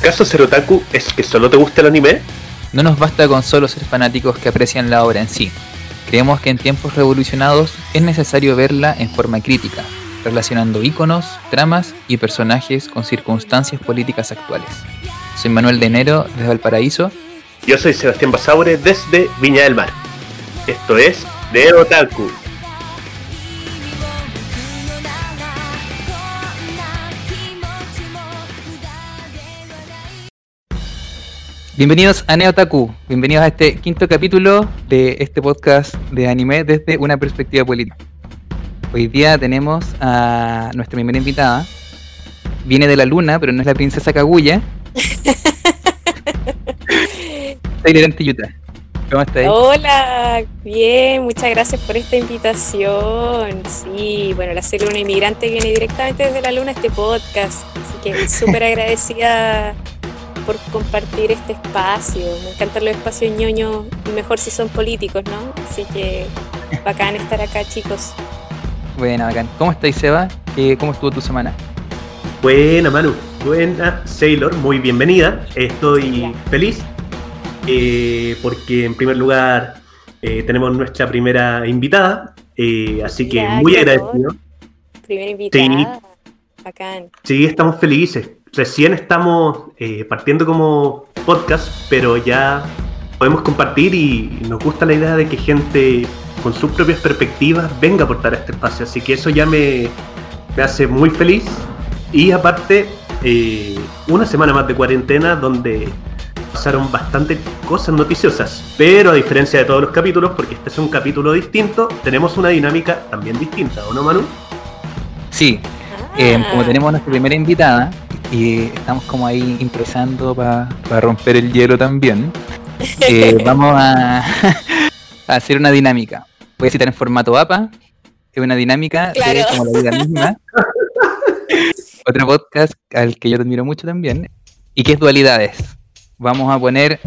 ¿Acaso ser otaku es que solo te gusta el anime? No nos basta con solo ser fanáticos que aprecian la obra en sí. Creemos que en tiempos revolucionados es necesario verla en forma crítica, relacionando íconos, tramas y personajes con circunstancias políticas actuales. Soy Manuel de Enero desde Valparaíso. Yo soy Sebastián Basaure desde Viña del Mar. Esto es De Otaku. Bienvenidos a Neotaku, bienvenidos a este quinto capítulo de este podcast de anime desde una perspectiva política. Hoy día tenemos a nuestra primera invitada. Viene de la luna, pero no es la princesa Kaguya. Taylor Yuta. ¿Cómo estás? Hola, bien, muchas gracias por esta invitación. Sí, bueno, la Una Inmigrante viene directamente desde la luna este podcast, así que súper agradecida por compartir este espacio. Me encantan los espacios ñoños, mejor si son políticos, ¿no? Así que bacán estar acá, chicos. Buena, bacán. ¿Cómo estáis, Seba? ¿Cómo estuvo tu semana? Buena, Manu. Buena, Sailor. Muy bienvenida. Estoy feliz eh, porque, en primer lugar, eh, tenemos nuestra primera invitada. Eh, así que muy agradecido. Primera invitada. Bacán. Sí, estamos felices recién estamos eh, partiendo como podcast, pero ya podemos compartir y nos gusta la idea de que gente con sus propias perspectivas venga a aportar a este espacio. Así que eso ya me, hace muy feliz. Y aparte, eh, una semana más de cuarentena donde pasaron bastante cosas noticiosas. Pero a diferencia de todos los capítulos, porque este es un capítulo distinto, tenemos una dinámica también distinta, ¿o no, Manu? Sí. Eh, como tenemos nuestra primera invitada, y estamos como ahí impresando para romper el hielo también. Eh, vamos a, hacer una dinámica. Voy a citar en formato APA, es una dinámica de como la vida misma. Otro podcast al que yo te admiro mucho también, y que es dualidades. Vamos a poner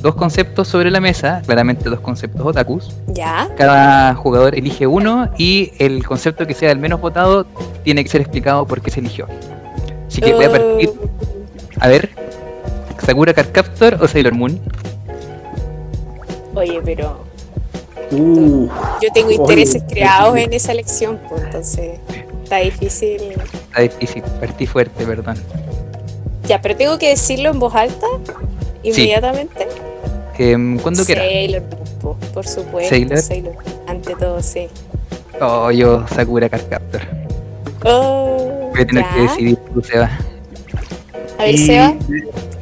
dos conceptos sobre la mesa, claramente dos conceptos otakus. Ya. Cada jugador elige uno y el concepto que sea el menos votado tiene que ser explicado por qué se eligió. Así que voy a partir. Oh. A ver, ¿Sakura Card Captor o Sailor Moon? Oye, pero. Uh. yo tengo intereses creados en esa elección, pues entonces. Está difícil. Está difícil, partí fuerte, perdón. Ya, pero tengo que decirlo en voz alta inmediatamente. Em, ¿Cuándo quieras? Sailor, por supuesto. Sailor. Sailor. Ante todo, sí. Oh, yo Sakura Card Captor. Oh. Voy a tener que decidir tú, Seba. A ver, Seba,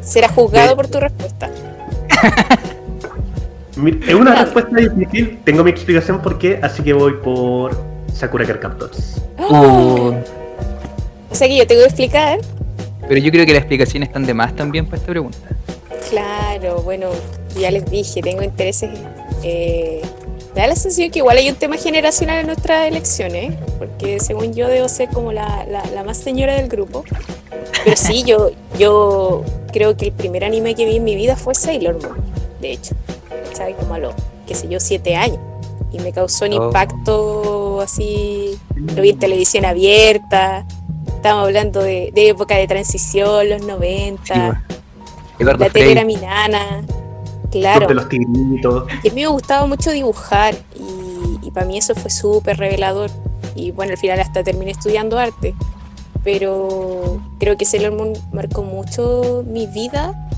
será juzgado por tu respuesta. es una respuesta difícil, tengo mi explicación por qué, así que voy por Sakura Card Captors. Oh. O sea que yo tengo que explicar. Pero yo creo que las explicaciones están de más también para esta pregunta. Claro, bueno, ya les dije, tengo intereses eh, me da la sensación que igual hay un tema generacional en nuestras elecciones, porque según yo debo ser como la, la, más señora del grupo. Pero sí, yo, yo creo que el primer anime que vi en mi vida fue Sailor Moon, de hecho. ¿Sabes? Como a los, qué sé yo, siete años. Y me causó un oh. impacto así, lo vi en televisión abierta, estábamos hablando de, época de transición, los 90. la tele era mi nana. Claro. De los tigritos. Y a mí me gustaba mucho dibujar y, para mí eso fue súper revelador. Y bueno, al final hasta terminé estudiando arte. Pero creo que Sailor Moon marcó mucho mi vida.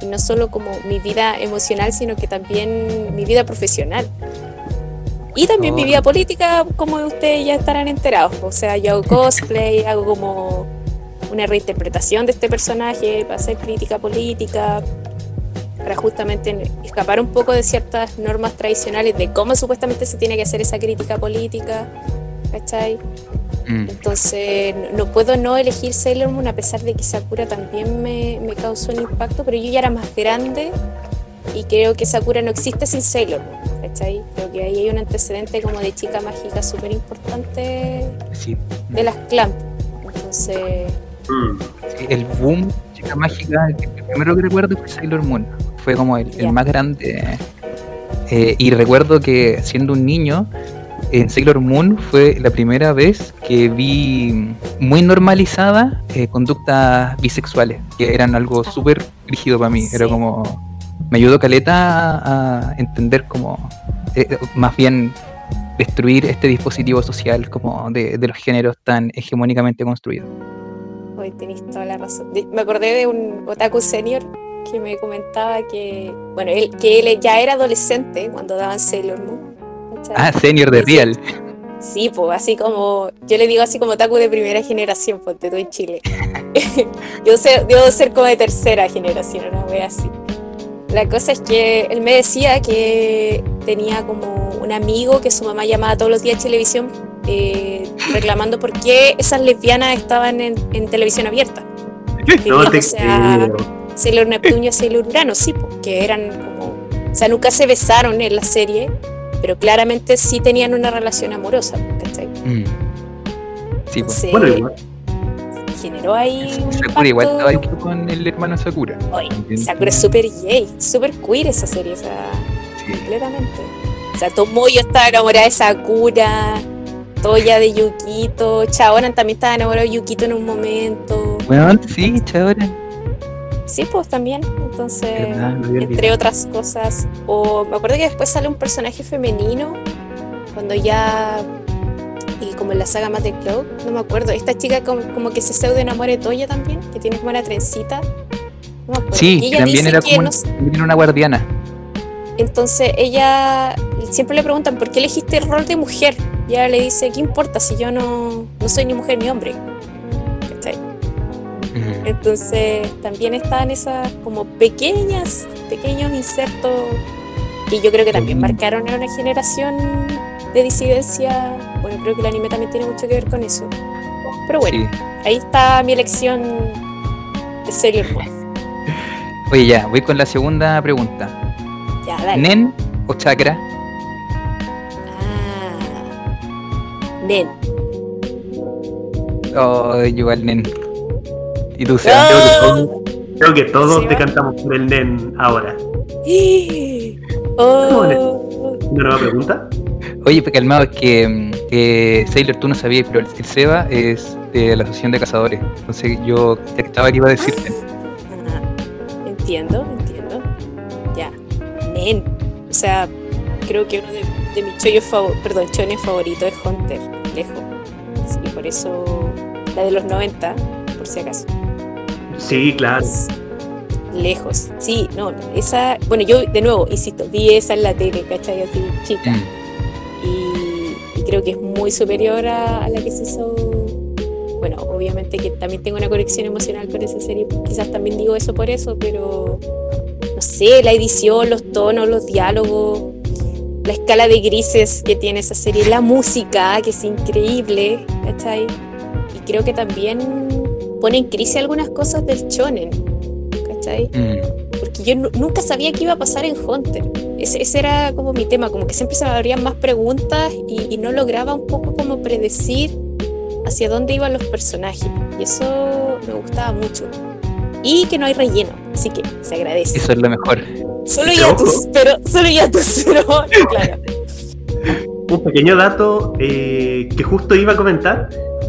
Y no solo como mi vida emocional, sino que también mi vida profesional. Y también mi oh. vida política, como ustedes ya estarán enterados. O sea, yo hago cosplay, hago como una reinterpretación de este personaje para hacer crítica política, para justamente escapar un poco de ciertas normas tradicionales de cómo supuestamente se tiene que hacer esa crítica política, ¿cachai? Mm. Entonces no puedo no elegir Sailor Moon a pesar de que Sakura también me, me, causó un impacto, pero yo ya era más grande y creo que Sakura no existe sin Sailor Moon, ¿cachai? Creo que ahí hay un antecedente como de chica mágica súper importante de las Clamp. Entonces... Mm. el boom chica mágica, el primero que recuerdo fue Sailor Moon fue como el, más grande. Eh, y recuerdo que siendo un niño, en Sailor Moon fue la primera vez que vi muy normalizada eh, conductas bisexuales, que eran algo súper rígido para mí. Era como. Me ayudó Caleta a, entender como. Eh, más bien destruir este dispositivo social como de, los géneros tan hegemónicamente construidos. Hoy tenéis toda la razón. me acordé de un otaku senior que me comentaba que, bueno, él, que él ya era adolescente cuando daban Sailor Moon. Ah, senior de Real. Sí, pues así como, yo le digo así como otaku de primera generación, ponte tú en Chile. yo sé, debo ser como de tercera generación, una wea así. La cosa es que él me decía que tenía como un amigo que su mamá llamaba todos los días a televisión eh, reclamando por qué esas lesbianas estaban en, televisión abierta. No te sea, Sailor Neptuno y Sailor Urano, sí, porque eran como. O sea, nunca se besaron en la serie, pero claramente sí tenían una relación amorosa, ¿cachai? Mm. Sí, pues. bueno, igual. Generó ahí. Sakura igual estaba ahí con el hermano Sakura. Sakura es súper gay, súper queer esa serie, o sea, completamente. O sea, Tomoyo estaba enamorada de Sakura, Toya de Yukito, Chaoran también estaba enamorado de Yukito en un momento. Bueno, sí, Chaoran. Sí, pues también. Entonces, entre otras cosas. O me acuerdo que después sale un personaje femenino, cuando ya. Y como en la saga Mate Cloud, no me acuerdo. Esta chica como, que se pseudo enamora de Toya también, que tiene como una trencita. No Sí, también era como una guardiana. Entonces ella siempre le preguntan por qué elegiste el rol de mujer. Y ella le dice, ¿qué importa si yo no, no soy ni mujer ni hombre? Entonces también estaban esas como pequeñas, pequeños insertos que yo creo que también marcaron a una generación de disidencia. Bueno, creo que el anime también tiene mucho que ver con eso. Pero bueno, ahí está mi elección de Moon. Oye, ya, voy con la segunda pregunta. Ya, dale. ¿Nen o chakra? Ah, Nen. Oh, igual Nen. Y tú, creo, que todos, te cantamos por el NEN ahora. Oh. ¿Una nueva pregunta? Oye, calmado, es que, Sailor tú no sabías, pero el, Seba es de la Asociación de Cazadores. Entonces yo ya estaba aquí iba a decirte. Ah, entiendo, entiendo. Ya. Nen. O sea, creo que uno de, mis chollos favoritos, perdón, chones favoritos es Hunter, lejos. Sí, por eso la de los 90, por si acaso. Sí, claro. Lejos. Sí, no, esa. Bueno, yo de nuevo, insisto, vi esa en la tele, ¿cachai? Así, chica. Mm. Y, creo que es muy superior a, la que se hizo. Bueno, obviamente que también tengo una conexión emocional con esa serie, quizás también digo eso por eso, pero no sé, la edición, los tonos, los diálogos, la escala de grises que tiene esa serie, la música, que es increíble, ¿cachai? Y creo que también pone en crisis algunas cosas del shonen, ¿cachai? Mm. Porque yo nunca sabía qué iba a pasar en Hunter. Ese, era como mi tema, como que siempre se me abrían más preguntas y, no lograba un poco como predecir hacia dónde iban los personajes. Y eso me gustaba mucho. Y que no hay relleno, así que se agradece. Eso es lo mejor. Solo Yatus, pero solo Yatus, pero claro. Un pequeño dato eh, que justo iba a comentar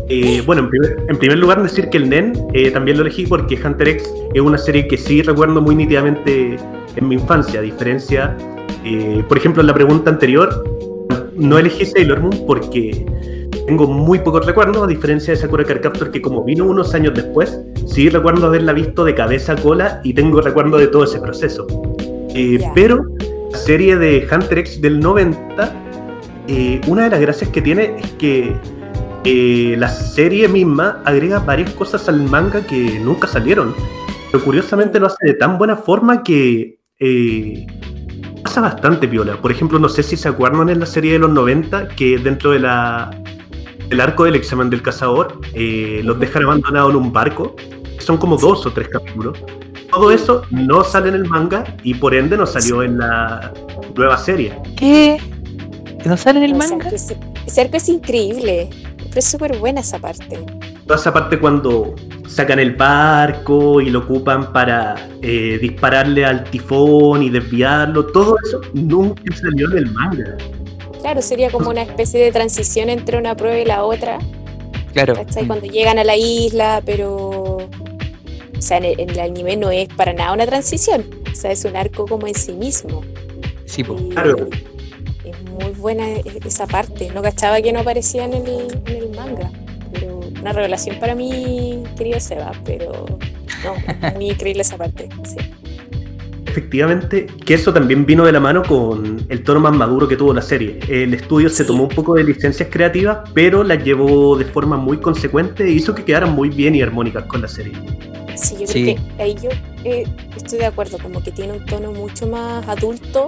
eh, bueno, en primer, lugar decir que el NEN eh, también lo elegí porque Hunter X es una serie que sí recuerdo muy nítidamente en mi infancia, a diferencia, eh, por ejemplo, en la pregunta anterior, no elegí Sailor Moon porque tengo muy pocos recuerdos, a diferencia de Sakura Card Captor que como vino unos años después, sí recuerdo haberla visto de cabeza a cola y tengo recuerdo de todo ese proceso. Pero la serie de Hunter X del 90, una de las gracias que tiene es que eh, la serie misma agrega varias cosas al manga que nunca salieron. Pero curiosamente lo hace de tan buena forma que eh, pasa bastante piola. Por ejemplo, no sé si se acuerdan en la serie de los 90 que dentro de la, del arco del examen del cazador eh, los dejan abandonados en un barco. Son como dos o tres capítulos. Todo eso no sale en el manga y por ende no salió en la nueva serie. ¿Qué? ¿No sale en el manga? Ese arco es increíble es súper buena esa parte. Toda esa parte cuando sacan el barco y lo ocupan para eh, dispararle al tifón y desviarlo, todo eso nunca salió del manga. claro, sería como una especie de transición entre una prueba y la otra. Claro. ¿cachai? Cuando llegan a la isla, pero. O sea, en el, en el anime no es para nada una transición. O sea, es un arco como en sí mismo. Sí. Y Claro. Buena e- esa parte. No cachaba que no aparecía en el, en el manga. Pero una revelación para mí, querido Seba, pero no, es muy increíble esa parte. Sí. Efectivamente, que eso también vino de la mano con el tono más maduro que tuvo la serie. El estudio se Sí. tomó un poco de licencias creativas, pero las llevó de forma muy consecuente e hizo que quedaran muy bien y armónicas con la serie. Sí, yo Sí. creo que ahí yo eh, estoy de acuerdo, como que tiene un tono mucho más adulto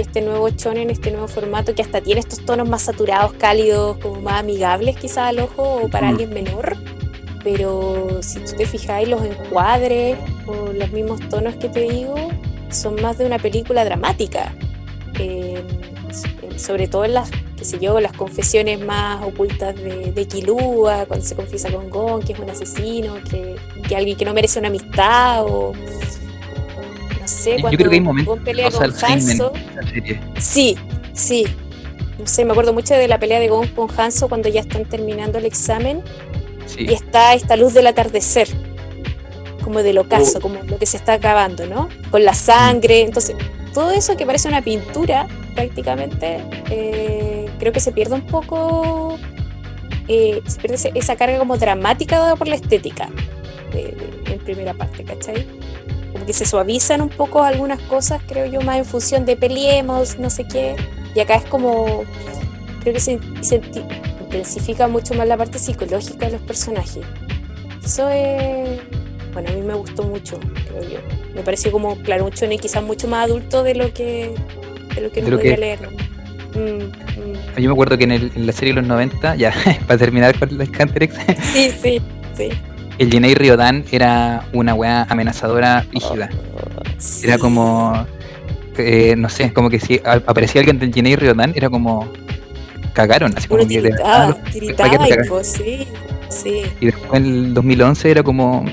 este nuevo shonen, este nuevo formato, que hasta tiene estos tonos más saturados, cálidos, como más amigables quizás al ojo o para Mm. alguien menor. Pero si tú te fijáis, los encuadres o los mismos tonos que te digo son más de una película dramática. Eh, sobre todo en las, qué sé yo, las confesiones más ocultas de, de Kilua, cuando se confiesa con Gon, que es un asesino, que, que alguien que no merece una amistad, o no sé, Yo cuando creo que hay momentos pelea que con en serie. Sí, sí. No sé, me acuerdo mucho de la pelea de Gon con Hanzo cuando ya están terminando el examen Sí. y está esta luz del atardecer, como del ocaso, Oh. como lo que se está acabando, ¿no? Con la sangre, entonces todo eso que parece una pintura prácticamente, eh, creo que se pierde un poco, eh, se pierde esa carga como dramática dada por la estética de- de- en primera parte, ¿cachai? Como que se suavizan un poco algunas cosas, creo yo, más en función de peleemos, no sé qué, y acá es como, creo que se, se intensifica mucho más la parte psicológica de los personajes. Eso es, bueno, a mí me gustó mucho, creo yo. Me pareció como, claro, un shonen quizás mucho más adulto de lo que, de lo que no podía que- leer. Mm, mm. Yo me acuerdo que en, el- en la serie de los 90, ya, para terminar con los Hunter X, Sí, sí, sí. El Jinei Ryodan era una weá amenazadora rígida. Sí. Era como, eh, no sé, como que si aparecía alguien del Jinei Ryodan, era como, cagaron, así como Uno que de verdad, gritaba, los- ¿para qué gritaba te y pues, sí, sí. Y después en el 2011 era como,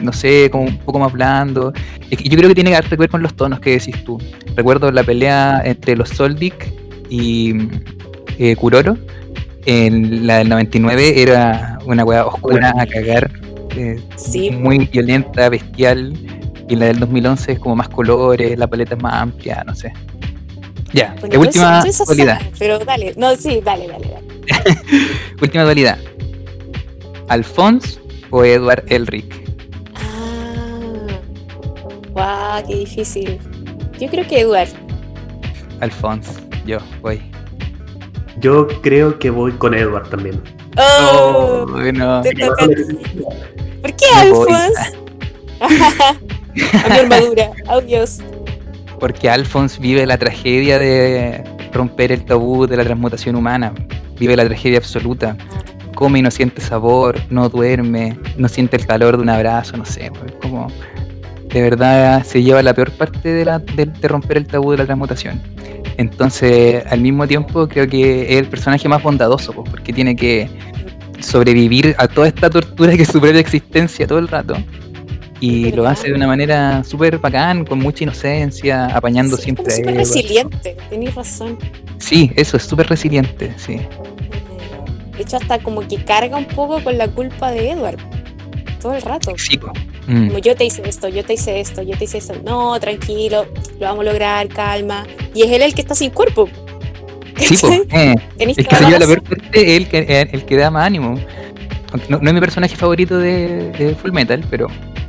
no sé, como un poco más blando. Que yo creo que tiene que ver con los tonos que decís tú. Recuerdo la pelea entre los Soldic y eh, Kuroro. En la del 99 era una weá oscura a cagar, eh, Sí, muy violenta, bestial. Y la del 2011 es como más colores, la paleta es más amplia, no sé. Ya, Bueno, la última entonces dualidad. sabe, Pero dale, no, sí, dale, dale, dale. Última dualidad. ¿Alphonse o Edward Elric? Ah, guau, qué difícil. Yo creo que Eduard. Alphonse, yo voy. Yo creo que voy con Edward también. Oh, bueno. te toca. ¿Por qué. Alphonse? a mi armadura, adiós. Porque Alphonse vive la tragedia de romper el tabú de la transmutación humana. Vive la tragedia absoluta. Come y no siente sabor, no duerme, no siente el calor de un abrazo, no sé. pues, como de verdad se lleva la peor parte de, la, de, de romper el tabú de la transmutación. Entonces, al mismo tiempo, creo que es el personaje más bondadoso, pues, porque tiene que sobrevivir a toda esta tortura que es su propia existencia todo el rato. Y Es lo hace de una manera súper bacán, con mucha inocencia, apañando Sí, siempre a súper resiliente, tenéis razón. Sí, eso, es súper resiliente, sí. De hecho, hasta como que carga un poco con la culpa de Edward. Todo el rato. Sí. Mm, Como yo te hice esto, yo te hice esto, yo te hice esto. No, tranquilo, lo vamos a lograr, calma. Y es él el que está sin cuerpo. sí, ¿Cachai? eh. El que se la lleva la peor parte es el que, eh, el que da más ánimo. Aunque No, no es mi personaje favorito de, de Full Metal, pero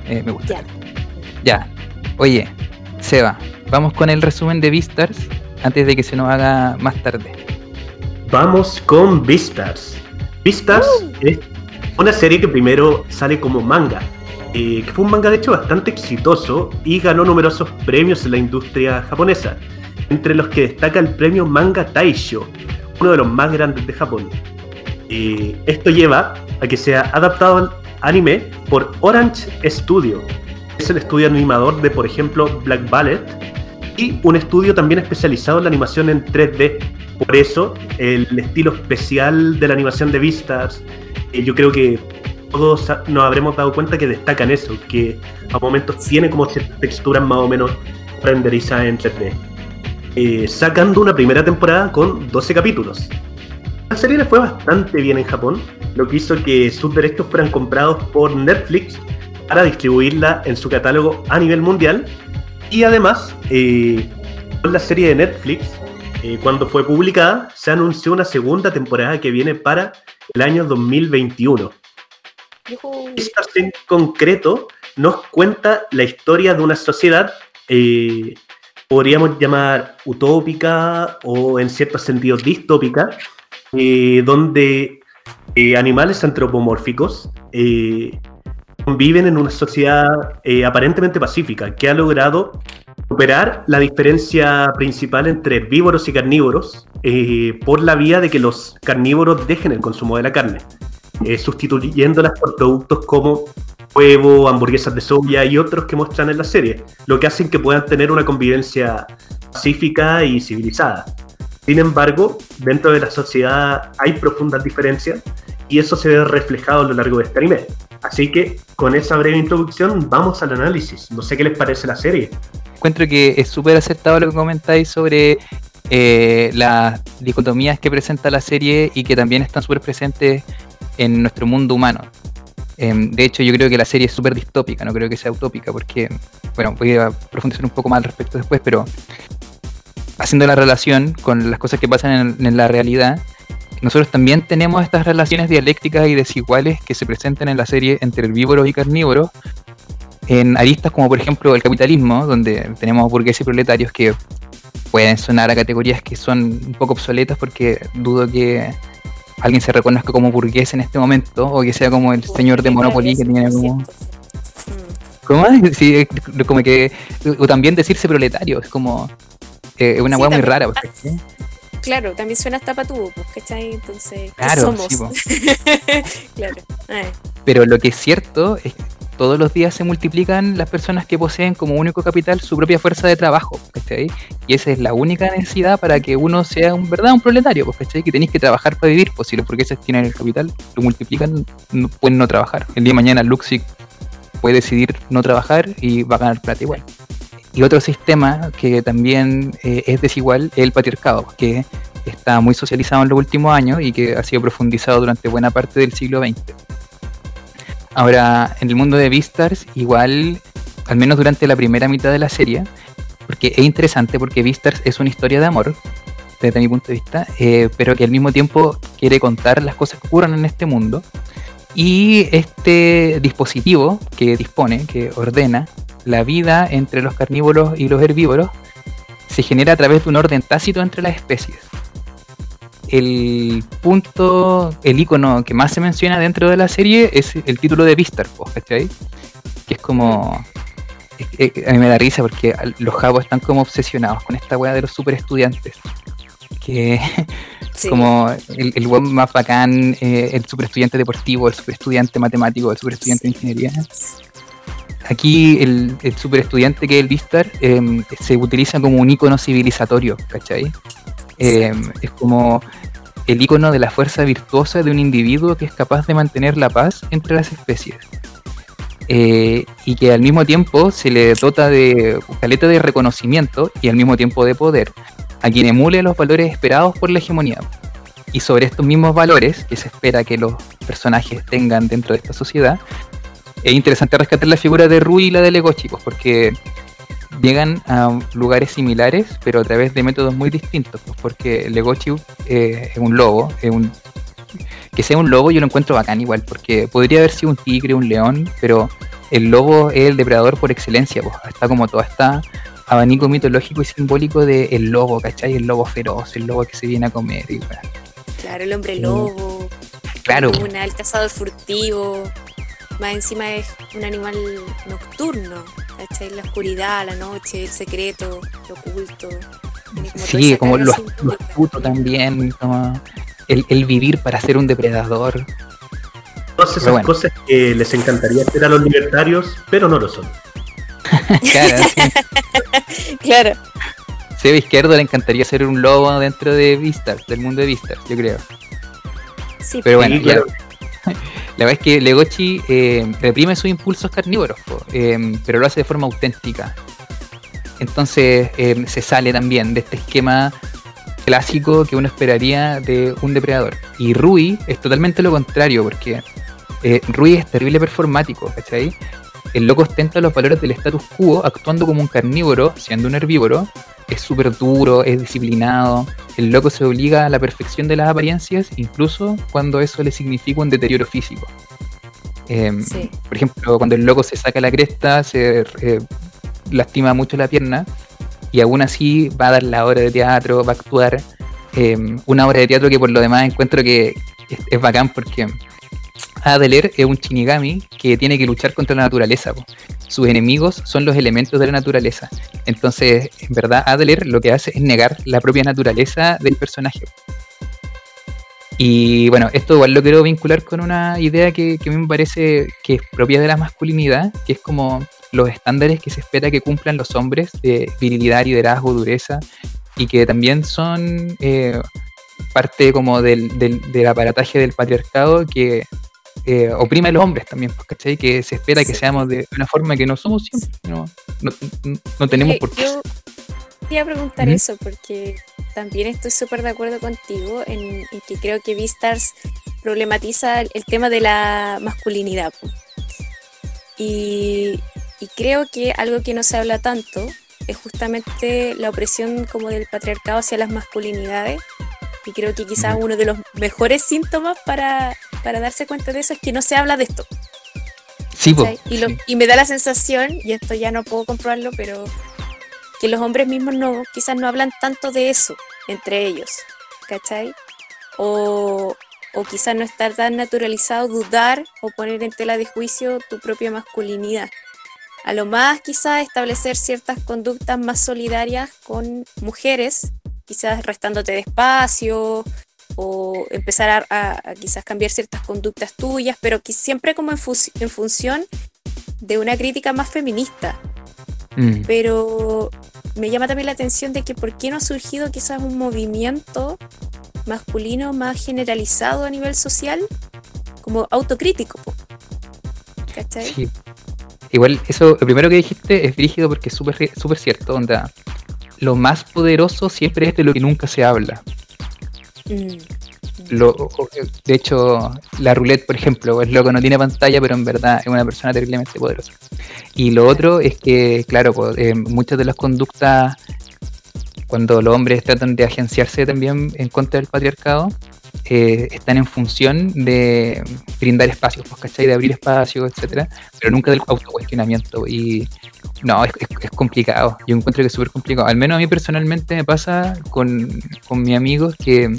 eh, me gusta. Ya. Ya. Oye, Seba, vamos con el resumen de Beastars antes de que se nos haga más tarde. Vamos con Beastars. Beastars es una serie que primero sale como manga, eh, que fue un manga de hecho bastante exitoso y ganó numerosos premios en la industria japonesa, entre los que destaca el premio Manga Taisho, uno de los más grandes de Japón. Eh, esto lleva a que sea adaptado al anime por Orange Studio, es el estudio animador de por ejemplo Black Ballet y un estudio también especializado en la animación en 3D. Por eso, el estilo especial de la animación de Vistas, eh, yo creo que todos nos habremos dado cuenta que destacan eso, que a momentos tiene como ciertas texturas más o menos renderizadas en 3D. eh, sacando una primera temporada con 12 capítulos. La serie le fue bastante bien en Japón, lo que hizo que sus derechos fueran comprados por Netflix para distribuirla en su catálogo a nivel mundial. Y además, eh, con la serie de Netflix, eh, cuando fue publicada, se anunció una segunda temporada que viene para el año 2021. Esta en concreto nos cuenta la historia de una sociedad, eh, podríamos llamar utópica o en ciertos sentidos distópica, eh, donde animales antropomórficos conviven en una sociedad aparentemente pacífica que ha logrado superar la diferencia principal entre herbívoros y carnívoros eh, por la vía de que los carnívoros dejen el consumo de la carne, eh, sustituyéndolas por productos como huevo, hamburguesas de soya y otros que muestran en la serie, lo que hacen que puedan tener una convivencia pacífica y civilizada. Sin embargo, dentro de la sociedad hay profundas diferencias y eso se ve reflejado a lo largo de este anime. Así que con esa breve introducción vamos al análisis. No sé qué les parece la serie encuentro que es súper acertado lo que comentáis sobre eh, las dicotomías que presenta la serie y que también están súper presentes en nuestro mundo humano. Em, de hecho, yo creo que la serie es súper distópica, no creo que sea utópica, porque, bueno, voy a profundizar un poco más al respecto después, pero haciendo la relación con las cosas que pasan en, en la realidad, nosotros también tenemos estas relaciones dialécticas y desiguales que se presentan en la serie entre herbívoros y carnívoros, en aristas como por ejemplo el capitalismo, donde tenemos burgueses y proletarios que pueden sonar a categorías que son un poco obsoletas porque dudo que alguien se reconozca como burgués en este momento o que sea como el señor de Monopoly que tiene como... ¿Cómo? Sí, como que... O también decirse proletario, es como... Eh, una hueá muy rara. Claro, también suena hasta patúo, pues, ¿cachai? Entonces, claro, somos? claro. Pero lo que es cierto es que todos los días se multiplican las personas que poseen como único capital su propia fuerza de trabajo, ¿cachai? Y esa es la única necesidad para que uno sea un verdad un proletario, ¿cachai? Que tenéis que trabajar para vivir, pues si los burgueses tienen el capital, lo multiplican, no, pueden no trabajar. El día de mañana Luxic puede decidir no trabajar y va a ganar plata igual. Y otro sistema que también eh, es desigual es el patriarcado, que está muy socializado en los últimos años y que ha sido profundizado durante buena parte del siglo XX. Ahora, en el mundo de Beastars, igual, al menos durante la primera mitad de la serie, porque es interesante porque Beastars es una historia de amor, desde mi punto de vista, eh, pero que al mismo tiempo quiere contar las cosas que ocurren en este mundo. Y este dispositivo que dispone, que ordena la vida entre los carnívoros y los herbívoros, se genera a través de un orden tácito entre las especies el punto, el icono que más se menciona dentro de la serie es el título de Vistar, ¿cachai? Que es como. a mí me da risa porque los javos están como obsesionados con esta weá de los super estudiantes. Que como el, el web más bacán, eh, el super estudiante deportivo, el super estudiante matemático, el super estudiante de ingeniería. Aquí el, el super estudiante que es el Vistar em, se utiliza como un icono civilizatorio, ¿cachai? Em, es como el icono de la fuerza virtuosa de un individuo que es capaz de mantener la paz entre las especies. Eh, y que al mismo tiempo se le dota de caleta de reconocimiento y al mismo tiempo de poder, a quien emule los valores esperados por la hegemonía. Y sobre estos mismos valores que se espera que los personajes tengan dentro de esta sociedad, es interesante rescatar la figura de Rui y la de Legochi, pues, porque llegan a lugares similares, pero a través de métodos muy distintos, pues, porque Legochi eh, es un lobo, es un, que sea un lobo yo lo encuentro bacán igual, porque podría haber sido un tigre, un león, pero el lobo es el depredador por excelencia, pues, está como todo está abanico mitológico y simbólico de el lobo, ¿cachai? El lobo feroz, el lobo que se viene a comer. Y, Claro, el hombre lobo. Claro. el cazador furtivo. Más encima es un animal nocturno, ¿cachai? La oscuridad, la noche, el secreto, lo oculto. sí, como lo astuto también, el, vivir para ser un depredador. Todas esas cosas que les encantaría hacer a los libertarios, pero no lo son. claro. claro. Seba Izquierdo le encantaría ser un lobo dentro de Vistas, del mundo de Vistas, yo creo. Sí, pero bueno, claro. La verdad es que Legochi eh, reprime sus impulsos carnívoros, eh, pero lo hace de forma auténtica. Entonces eh, se sale también de este esquema clásico que uno esperaría de un depredador. Y Rui es totalmente lo contrario, porque Rui es terrible performático, ¿cachai? El loco ostenta los valores del status quo actuando como un carnívoro, siendo un herbívoro. Es súper duro, es disciplinado. El loco se obliga a la perfección de las apariencias, incluso cuando eso le significa un deterioro físico. Em, por ejemplo, cuando el loco se saca la cresta, se eh, lastima mucho la pierna y aún así va a dar la obra de teatro, va a actuar em, una obra de teatro que por lo demás encuentro que es, bacán porque Adler es un Shinigami que tiene que luchar contra la naturaleza. Sus enemigos son los elementos de la naturaleza. Entonces, en verdad, Adler lo que hace es negar la propia naturaleza del personaje. Y bueno, esto igual lo quiero vincular con una idea que, que a mí me parece que es propia de la masculinidad, que es como los estándares que se espera que cumplan los hombres de virilidad, liderazgo, dureza, y que también son eh, parte como del, del, aparataje del patriarcado que eh, oprime a los hombres también, pues, ¿cachai? Que se espera que seamos de una forma que no somos siempre, no, no, tenemos por qué. Yo quería preguntar eso porque también estoy súper de acuerdo contigo en, que creo que Vistars problematiza el, tema de la masculinidad. Y, y creo que algo que no se habla tanto es justamente la opresión como del patriarcado hacia las masculinidades. Y creo que quizás uno de los mejores síntomas para, darse cuenta de eso es que no se habla de esto. Sí, y, y, me da la sensación, y esto ya no puedo comprobarlo, pero que los hombres mismos no, quizás no hablan tanto de eso entre ellos, ¿cachai? O, o quizás no estar tan naturalizado dudar o poner en tela de juicio tu propia masculinidad. A lo más quizás establecer ciertas conductas más solidarias con mujeres, quizás restándote de espacio o empezar a, quizás cambiar ciertas conductas tuyas, pero que siempre como en, en función de una crítica más feminista. Mm. Pero me llama también la atención de que por qué no ha surgido quizás un movimiento masculino más generalizado a nivel social, como autocrítico. ¿Cachai? Igual, eso, lo primero que dijiste es rígido porque es súper super cierto, onda. Lo más poderoso siempre es de lo que nunca se habla. Mm. de hecho, la roulette, por ejemplo, es loco, no tiene pantalla, pero en verdad es una persona terriblemente poderosa. Y lo otro es que, claro, eh, muchas de las conductas, cuando los hombres tratan de agenciarse también en contra del patriarcado, están en función de brindar espacios, pues, ¿cachai? De abrir espacios, etcétera, pero nunca del autocuestionamiento. Y no, es, complicado. Yo encuentro que es súper complicado. Al menos a mí personalmente me pasa con, con mis amigos que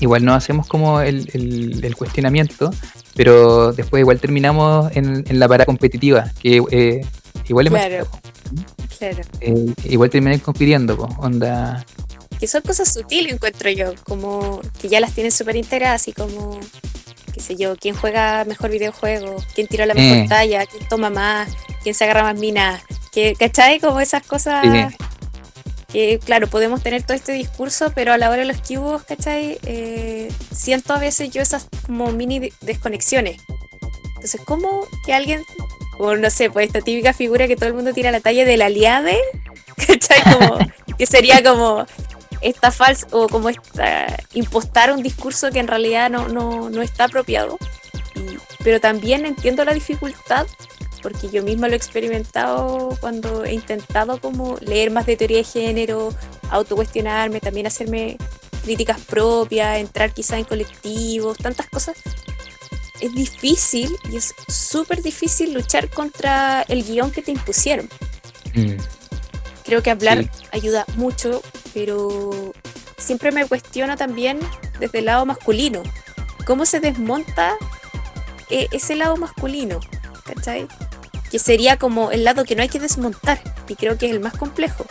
igual no hacemos como el, el, cuestionamiento, pero después igual terminamos en, en la parada competitiva, que eh, igual es claro, claro. Eh, igual terminan compitiendo, pues, onda que son cosas sutiles, encuentro yo, como que ya las tienen súper integradas y como, qué sé yo, quién juega mejor videojuego, quién tira la mejor mm. talla, quién toma más, quién se agarra más minas, que, ¿cachai? Como esas cosas que, claro, podemos tener todo este discurso, pero a la hora de los cubos, ¿cachai? Eh, siento a veces yo esas como mini desconexiones. Entonces, ¿cómo que alguien, o no sé, pues esta típica figura que todo el mundo tira la talla del aliade, ¿cachai? Como, que sería como esta falsa o como esta, impostar un discurso que en realidad no, no, no está apropiado. pero también entiendo la dificultad porque yo misma lo he experimentado cuando he intentado como leer más de teoría de género, autocuestionarme, también hacerme críticas propias, entrar quizás en colectivos, tantas cosas. Es difícil y es súper difícil luchar contra el guion que te impusieron. Mm. Creo que hablar ayuda mucho, pero siempre me cuestiona también desde el lado masculino. ¿Cómo se desmonta eh, ese lado masculino? ¿Cachai? Que sería como el lado que no hay que desmontar y creo que es el más complejo.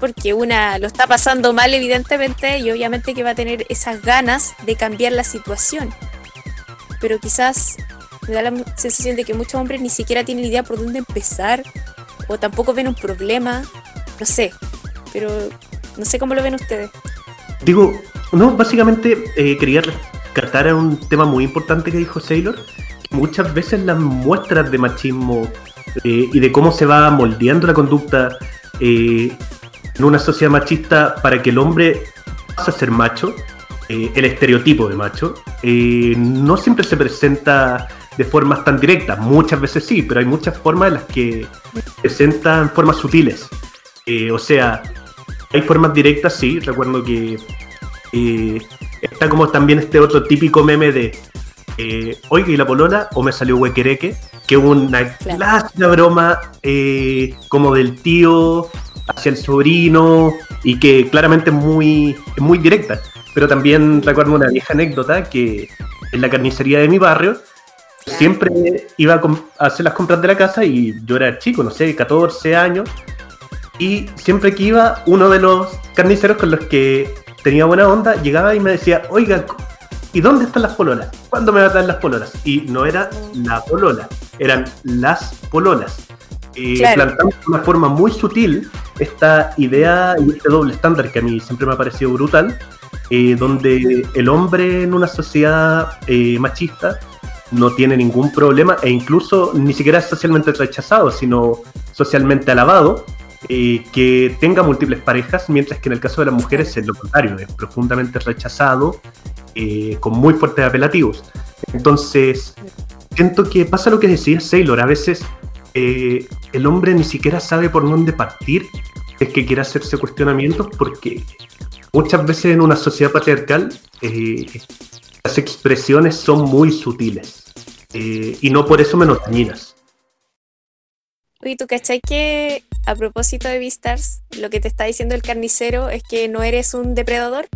Porque una lo está pasando mal evidentemente y obviamente que va a tener esas ganas de cambiar la situación. Pero quizás me da la sensación de que muchos hombres ni siquiera tienen idea por dónde empezar o tampoco ven un problema, no sé, pero no sé cómo lo ven ustedes. Digo, no, básicamente eh, quería rescatar un tema muy importante que dijo Sailor. muchas veces las muestras de machismo eh, y de cómo se va moldeando la conducta eh, en una sociedad machista para que el hombre pase a ser macho, eh, el estereotipo de macho, no siempre se presenta de formas tan directas, muchas veces sí, pero hay muchas formas en las que presentan formas sutiles. o sea, hay formas directas, sí, recuerdo que está como también este otro típico meme de eh, oiga, ¿y la polola? O me salió huequereque, que es una clásica broma eh, como del tío hacia el sobrino y que claramente es muy, muy directa. Pero también recuerdo una vieja anécdota que en la carnicería de mi barrio siempre iba a, hacer las compras de la casa y yo era chico, no sé, 14 años. Y siempre que iba, uno de los carniceros con los que tenía buena onda llegaba y me decía, oiga, ¿Y dónde están las pololas? ¿Cuándo me van a dar las pololas? Y no era la polola, eran las pololas. Eh, Plantamos de una forma muy sutil esta idea y este doble estándar que a mí siempre me ha parecido brutal, eh, donde el hombre en una sociedad eh, machista no tiene ningún problema e incluso ni siquiera es socialmente rechazado, sino socialmente alabado, que tenga múltiples parejas, mientras que en el caso de las mujeres es lo contrario, es profundamente rechazado eh, con muy fuertes apelativos. Entonces, siento que pasa lo que decía Sailor, a veces eh, el hombre ni siquiera sabe por dónde partir, es que quiere hacerse cuestionamientos, porque muchas veces en una sociedad patriarcal eh, las expresiones son muy sutiles y no por eso menos dañinas. Oye, ¿tú cachai que a propósito de Beastars, lo que te está diciendo el carnicero es que no eres un depredador?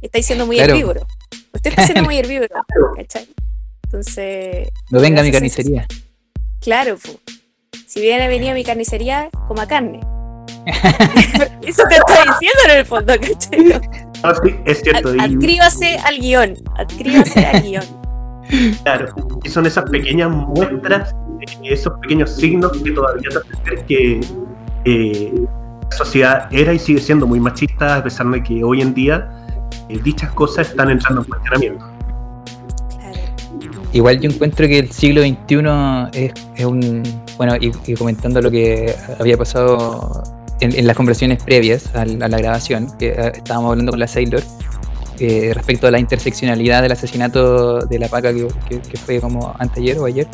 Está siendo muy herbívoro. Usted está siendo muy herbívoro, ¿cachai? Entonces. No venga a mi carnicería. Claro, si viene venido a mi carnicería, coma carne. Eso te está diciendo en el fondo, ¿cachai? Ah, sí, es cierto. Adscríbase al guion. Adscríbase al guion. Claro, y son esas pequeñas muestras, esos pequeños signos que todavía te hacen ver que eh, la sociedad era y sigue siendo muy machista, a pesar de que hoy en día eh, dichas cosas están entrando en funcionamiento. Igual yo encuentro que el siglo XXI es, un... Bueno, y, comentando lo que había pasado en, las conversaciones previas a, la grabación, que eh, estábamos hablando con la Sailor, eh, respecto a la interseccionalidad del asesinato de la paca que, fue como anteayer o ayer.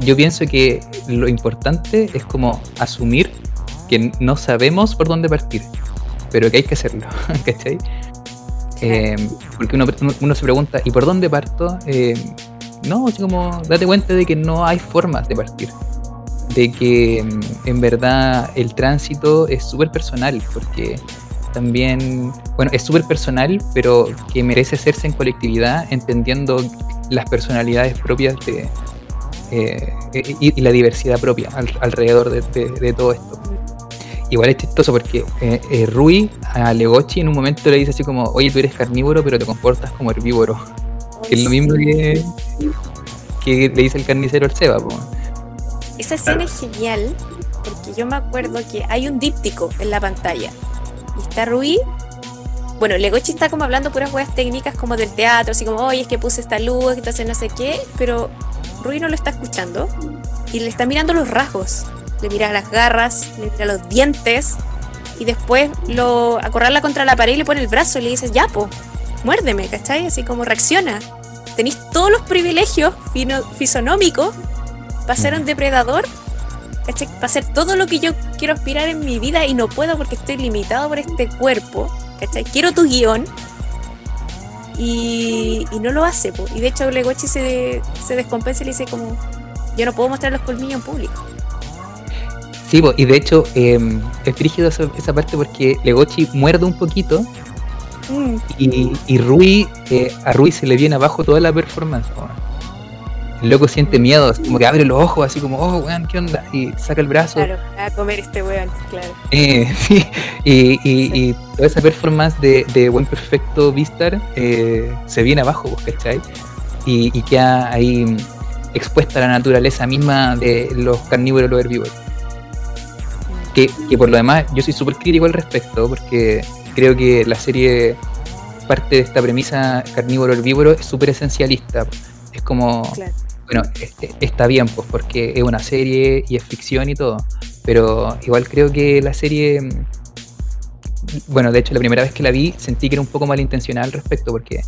Yo pienso que lo importante es como asumir que no sabemos por dónde partir pero que hay que hacerlo, ¿cachai? Eh, porque uno, se pregunta, ¿y por dónde parto? Eh, no, así como date cuenta de que no hay formas de partir. De que mm, en verdad el tránsito es súper personal, porque también, bueno, es súper personal, pero que merece hacerse en colectividad, entendiendo las personalidades propias de, eh, y, la diversidad propia alrededor de todo esto. Igual es chistoso porque eh, eh, Rui a Legochi en un momento le dice así como, oye, tú eres carnívoro, pero te comportas como herbívoro. es lo mismo que, que le dice el carnicero al Seba. Esa escena es genial porque yo me acuerdo que hay un díptico en la pantalla. Y está Rui. Bueno, Legochi está como hablando puras cosas técnicas como del teatro, así como, oye, es que puse esta luz, entonces no sé qué, pero Rui no lo está escuchando y le está mirando los rasgos le mira las garras, le mira los dientes y después lo acorrala contra la pared y le pone el brazo y le dices, ya, po, muérdeme, ¿cachai? Así como reacciona. Tenéis todos los privilegios fisonómicos para ser un depredador, ¿cachai? Para hacer todo lo que yo quiero aspirar en mi vida y no puedo porque estoy limitado por este cuerpo, ¿cachai? Quiero tu guion. Y, no lo hace, po. y de hecho Legochi se, se descompensa y le dice como, yo no puedo mostrar los colmillos en público. Sí, y de hecho em, es frígido esa, parte porque Legochi muerde un poquito mm. y, Rui, eh, a Rui se le viene abajo toda la performance. El loco siente miedo, como que abre los ojos, así como, oh, weón, ¿qué onda? Y saca el brazo. Claro, a comer este weón, claro. Eh, sí, y, toda esa performance de, buen perfecto Vistar eh, se viene abajo, pues, ¿cachai? Y, y queda ahí expuesta a la naturaleza misma de los carnívoros y los herbívoros. Que, por lo demás yo soy súper crítico al respecto, porque creo que la serie parte de esta premisa carnívoro-herbívoro es súper esencialista. Es como bueno, este, está bien, pues porque es una serie y es ficción y todo, pero igual creo que la serie, mm, bueno, de hecho la primera vez que la vi sentí que era un poco malintencionada al respecto, porque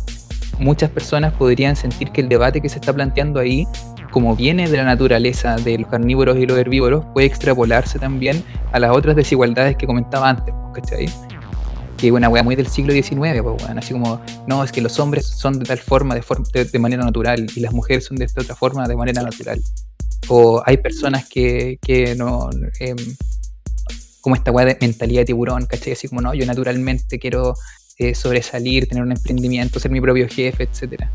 muchas personas podrían sentir que el debate que se está planteando ahí, como viene de la naturaleza de los carnívoros y los herbívoros, puede extrapolarse también a las otras desigualdades que comentaba antes, ¿cachai? Que es una weá muy del siglo XIX, pues, así como, no, es que los hombres son de tal forma, de, forma de, manera natural, y las mujeres son de esta otra forma, de manera natural. O hay personas que, que no, em, como esta weá de mentalidad de tiburón, ¿cachai? Así como, no, yo naturalmente quiero eh, sobresalir, tener un emprendimiento, ser mi propio jefe, etcétera.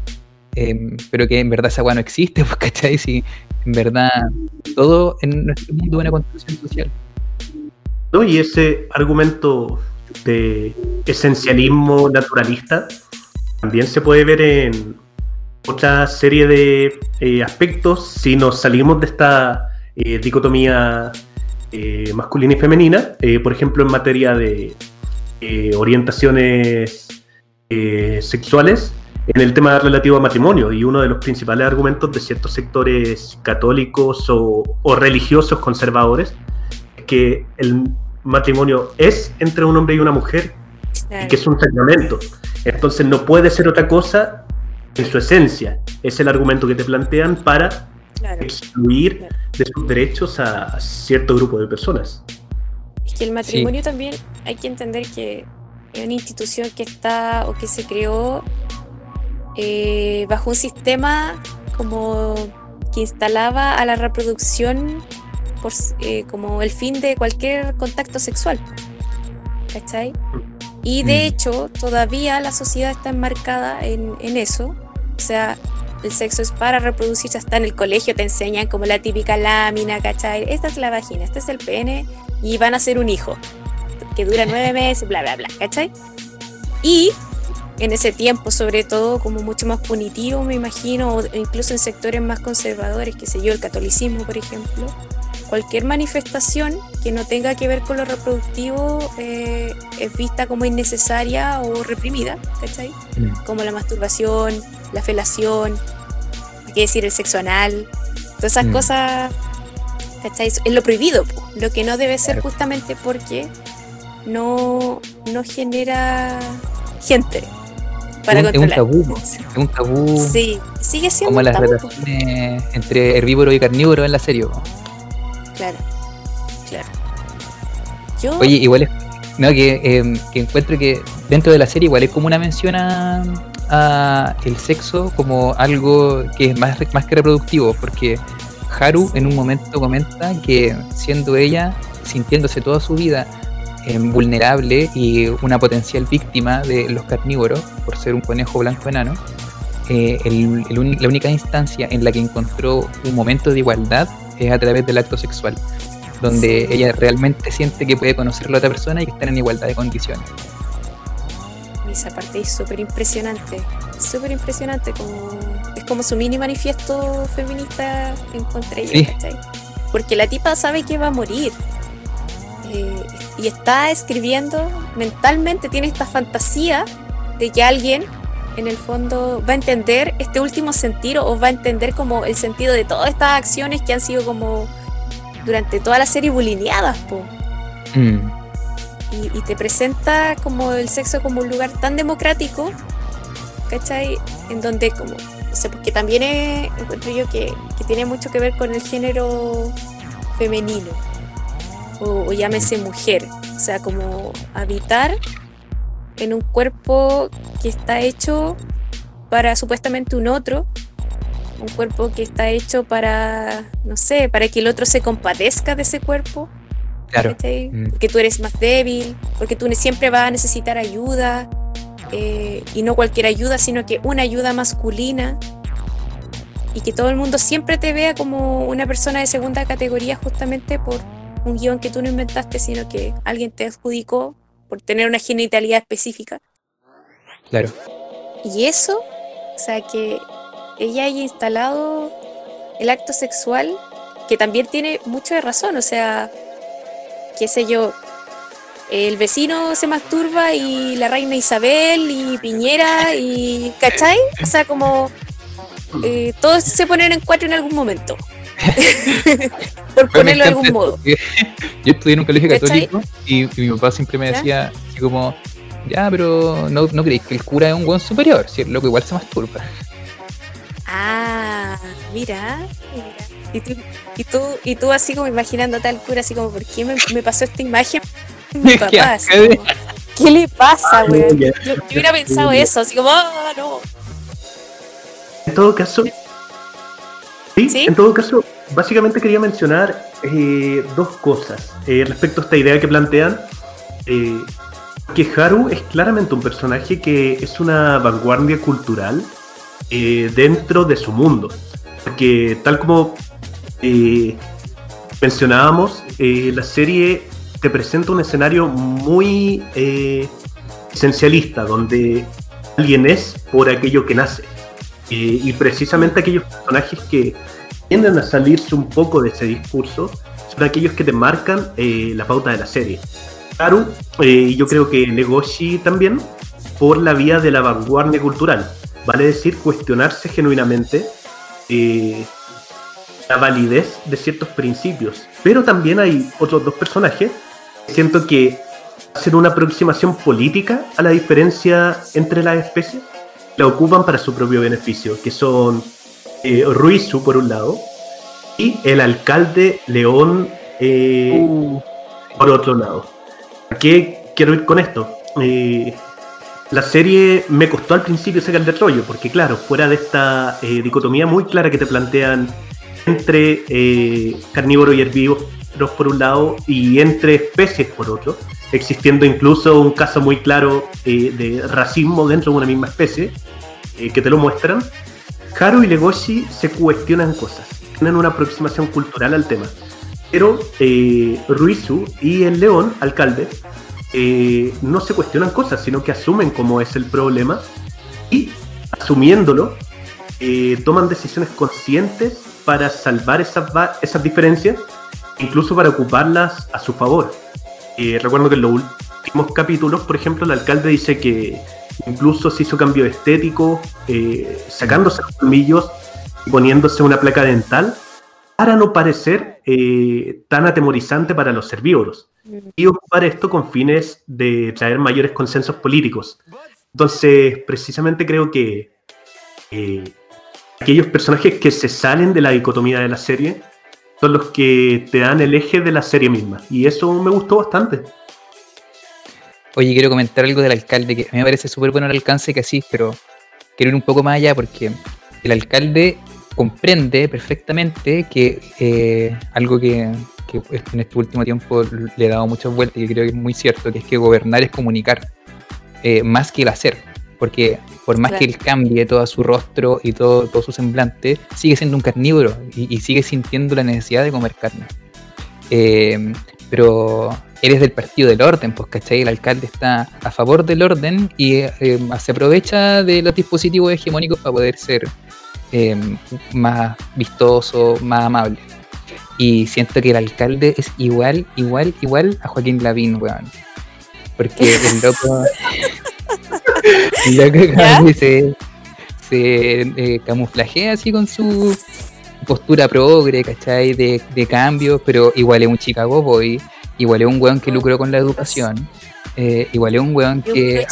Em, pero que en verdad esa weá no existe, pues, ¿cachai? Si en verdad todo en nuestro mundo es una construcción social. No, y ese argumento de esencialismo naturalista también se puede ver en otra serie de eh, aspectos si nos salimos de esta eh, dicotomía eh, masculina y femenina, por ejemplo en materia de orientaciones sexuales en el tema relativo a matrimonio y uno de los principales argumentos de ciertos sectores católicos o, o religiosos conservadores es que el matrimonio es entre un hombre y una mujer y que es un sacramento. Entonces no puede ser otra cosa en su esencia. Es el argumento que te plantean para excluir de sus derechos a, cierto grupo de personas. Es que el matrimonio también hay que entender que es una institución que está o que se creó eh, bajo un sistema como que instalaba a la reproducción eh, como el fin de cualquier contacto sexual. ¿Cachai? Y de mm. hecho, todavía la sociedad está enmarcada en, eso. O sea, el sexo es para reproducirse. Hasta en el colegio te enseñan como la típica lámina, ¿cachai? Esta es la vagina, este es el pene y van a ser un hijo que dura nueve meses, bla, bla, bla, ¿cachai? Y en ese tiempo, sobre todo, como mucho más punitivo, me imagino, o incluso en sectores más conservadores, que sé yo, el catolicismo, por ejemplo, cualquier manifestación que no tenga que ver con lo reproductivo eh, es vista como innecesaria o reprimida, ¿cachai? Mm. Como la masturbación, la felación, hay que decir el sexo anal, todas esas mm. cosas, ¿cachai? Es lo prohibido, lo que no debe ser justamente porque no, no genera gente para es un, tabú, es un tabú. Sí, sigue siendo como las relaciones entre herbívoro y carnívoro en la serie. Claro, claro. Oye, igual es. No, em, que, encuentro que dentro de la serie igual es como una mención a, el sexo como algo que es más, más que reproductivo, porque Haru en un momento comenta que siendo ella, sintiéndose toda su vida em, vulnerable y una potencial víctima de los carnívoros por ser un conejo blanco enano, eh, la única instancia en la que encontró un momento de igualdad es a través del acto sexual, donde ella realmente siente que puede conocer a la otra persona y que están en igualdad de condiciones. Y esa parte es súper impresionante, súper impresionante, como, es como su mini manifiesto feminista en contra de ella, Porque la tipa sabe que va a morir. Eh, y está escribiendo mentalmente, tiene esta fantasía de que alguien en el fondo va a entender este último sentido o va a entender como el sentido de todas estas acciones que han sido como durante toda la serie bulineadas, po. Mm. Y, te presenta como el sexo como un lugar tan democrático, ¿cachai? En donde como, no sé, porque también encuentro yo que, tiene mucho que ver con el género femenino, o, o llámese mujer, o sea, como habitar en un cuerpo que está hecho para supuestamente un otro, un cuerpo que está hecho para, no sé, para que el otro se compadezca de ese cuerpo. Claro. Mm. Porque tú eres más débil, porque tú siempre vas a necesitar ayuda, eh, y no cualquier ayuda, sino que una ayuda masculina, y que todo el mundo siempre te vea como una persona de segunda categoría justamente por un guion que tú no inventaste, sino que alguien te adjudicó por tener una genitalidad específica. Claro. Y eso, o sea, que ella haya instalado el acto sexual, que también tiene mucho de razón, o sea, qué sé yo, el vecino se masturba y la reina Isabel y Piñera y, ¿cachai? O sea, como eh, todos se ponen en cuatro en algún momento. Por ponerlo de algún modo. Yo estudié en un colegio católico y, mi papá siempre me decía así como, ya, pero no, no creéis que el cura es un buen superior, si el loco igual se masturba. Ah, mira, Y tú, y tú, y tú así como imaginando tal cura, así como, ¿por qué me, me pasó esta imagen? Mi papá, ¿qué le pasa, güey? Yo, hubiera pensado eso, así como, ah, no. En todo caso, sí, en todo caso, básicamente quería mencionar eh, dos cosas eh, respecto a esta idea que plantean. Eh, que Haru es claramente un personaje que es una vanguardia cultural dentro de su mundo. Porque tal como mencionábamos, la serie te presenta un escenario muy esencialista, donde alguien es por aquello que nace. Y precisamente aquellos personajes que tienden a salirse un poco de ese discurso son aquellos que te marcan eh, la pauta de la serie. Haru, eh, y yo creo que Negoshi también, por la vía de la vanguardia cultural, vale decir cuestionarse genuinamente eh, la validez de ciertos principios. Pero también hay otros dos personajes siento que hacen una aproximación política a la diferencia entre las especies, la ocupan para su propio beneficio, que son eh, Ruizu por un lado y el alcalde León eh, uh. por otro lado. ¿A qué quiero ir con esto? Eh, la serie me costó al principio sacar de rollo, porque claro, fuera de esta dicotomía muy clara que te plantean entre carnívoros y herbívoros por un lado y entre especies por otro, existiendo incluso un caso muy claro de racismo dentro de una misma especie, que te lo muestran, Haru y Legoshi se cuestionan cosas, tienen una aproximación cultural al tema. Pero eh, Ruizu y el león, alcalde, eh, no se cuestionan cosas, sino que asumen cómo es el problema y, asumiéndolo, eh, toman decisiones conscientes para salvar esas, esas diferencias, incluso para ocuparlas a su favor. Recuerdo que en los últimos capítulos, por ejemplo, el alcalde dice que Incluso se hizo cambio estético, eh, sacándose los colmillos y poniéndose una placa dental para no parecer eh, tan atemorizante para los herbívoros y ocupar esto con fines de traer mayores consensos políticos. Entonces, precisamente creo que eh, aquellos personajes que se salen de la dicotomía de la serie son los que te dan el eje de la serie misma. Y eso me gustó bastante. Oye, quiero comentar algo del alcalde, que a mí me parece súper bueno el alcance que así, pero quiero ir un poco más allá porque el alcalde comprende perfectamente que eh, algo que, en este último tiempo le he dado muchas vueltas y creo que es muy cierto, que es que gobernar es comunicar, eh, más que el hacer. Porque por más que él cambie todo su rostro y todo, todo su semblante, sigue siendo un carnívoro y, sigue sintiendo la necesidad de comer carne. Eh, pero eres del partido del orden, pues, ¿cachai? El alcalde está a favor del orden y eh, se aprovecha de los dispositivos hegemónicos para poder ser eh, más vistoso, más amable. Y siento que el alcalde es igual, igual, igual a Joaquín Lavín, weón. Porque el loco. El loco se, se eh, camuflajea así con su postura progre, ¿cachai? De, de cambio, pero igual es un Chicago Boy igual es un weón que lucró con la educación, eh, igual es un weón que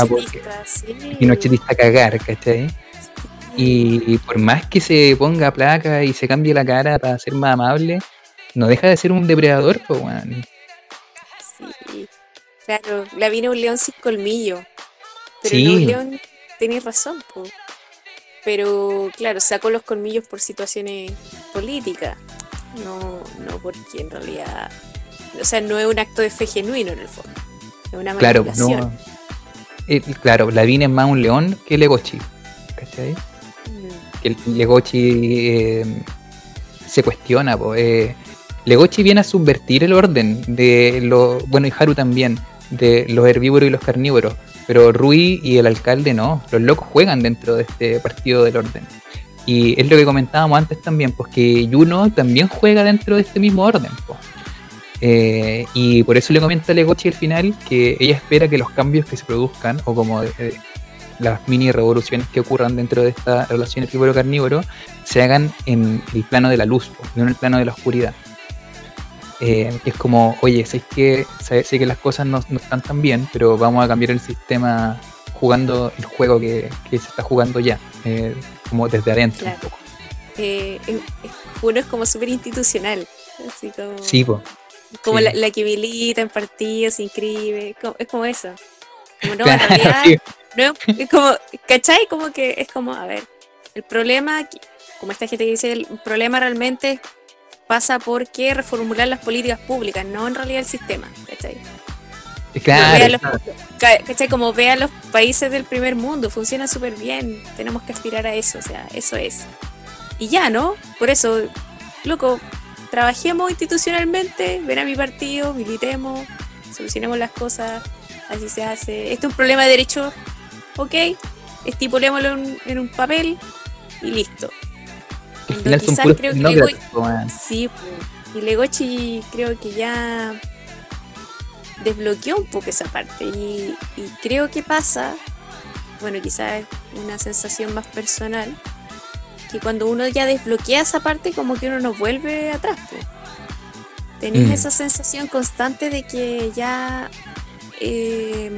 y no a cagar, ¿cachai? Y, por más que se ponga placa y se cambie la cara para ser más amable, no deja de ser un depredador, pues weón. Sí, claro, la vino un león sin colmillo. Pero no un león, tenéis razón. Pero claro, sacó los colmillos por situaciones políticas, no, no porque en realidad o sea, no es un acto de fe genuino en el fondo. Es una claro, no, eh, claro, Lavín es más un león que Legochi. ¿Cachai? Mm. El Legochi eh, se cuestiona. Eh, Legochi viene a subvertir el orden de los. Bueno, y Haru también, de los herbívoros y los carnívoros. Pero Rui y el alcalde no. Los locos juegan dentro de este partido del orden. Y es lo que comentábamos antes también, pues que Juno también juega dentro de este mismo orden. Pues. Eh, y por eso le comenta a Legochi al final que ella espera que los cambios que se produzcan, o como las mini revoluciones que ocurran dentro de esta relación herbívoro-carnívoro se hagan en el plano de la luz, no en el plano de la oscuridad. Eh, es como, oye, sé que, sé, que las cosas no, están tan bien, pero vamos a cambiar el sistema jugando el juego que, se está jugando ya, eh, como desde adentro un poco. Eh, uno es como súper institucional, así como... Sí, como la, que milita en partidos, se inscribe, es como eso. Como no, en realidad, no, es como, ¿cachai? Como que es como, a ver, el problema, como esta gente que dice, el problema realmente pasa por qué reformular las políticas públicas, no en realidad el sistema, ¿cachai? Claro, ¿cachai? Como vean los países del primer mundo, funciona súper bien, tenemos que aspirar a eso, o sea, eso es. Y ya, ¿no? Por eso, loco, trabajemos institucionalmente, ven a mi partido, militemos, solucionemos las cosas, así se hace. Esto es un problema de derecho, ok, estipulémoslo en un papel y listo quizás creo que Legochi, sí, y Legochi creo que ya desbloqueó un poco esa parte y, creo que pasa, bueno, quizás es una sensación más personal, que cuando uno ya desbloquea esa parte como que uno no vuelve atrás. Tenés mm. esa sensación constante de que ya eh,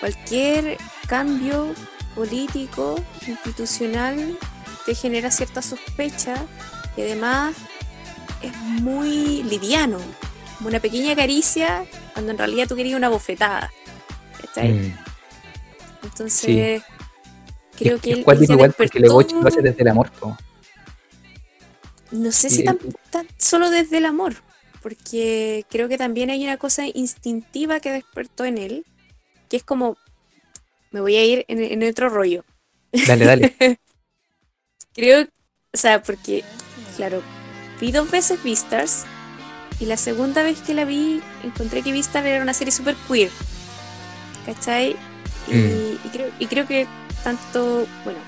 cualquier cambio político, institucional, te genera cierta sospecha y además es muy liviano, como una pequeña caricia cuando en realidad tú querías una bofetada. Mm. Entonces, creo que él, él igual porque lo hace desde el amor. No sé si tan, solo desde el amor, porque creo que también hay una cosa instintiva que despertó en él, que es como, me voy a ir en, en otro rollo. Dale, dale. Creo, o sea, porque, claro, vi dos veces Vistas y la segunda vez que la vi encontré que Vistas era una serie super queer. ¿Cachai? Y, mm. creo, y creo que tanto, bueno,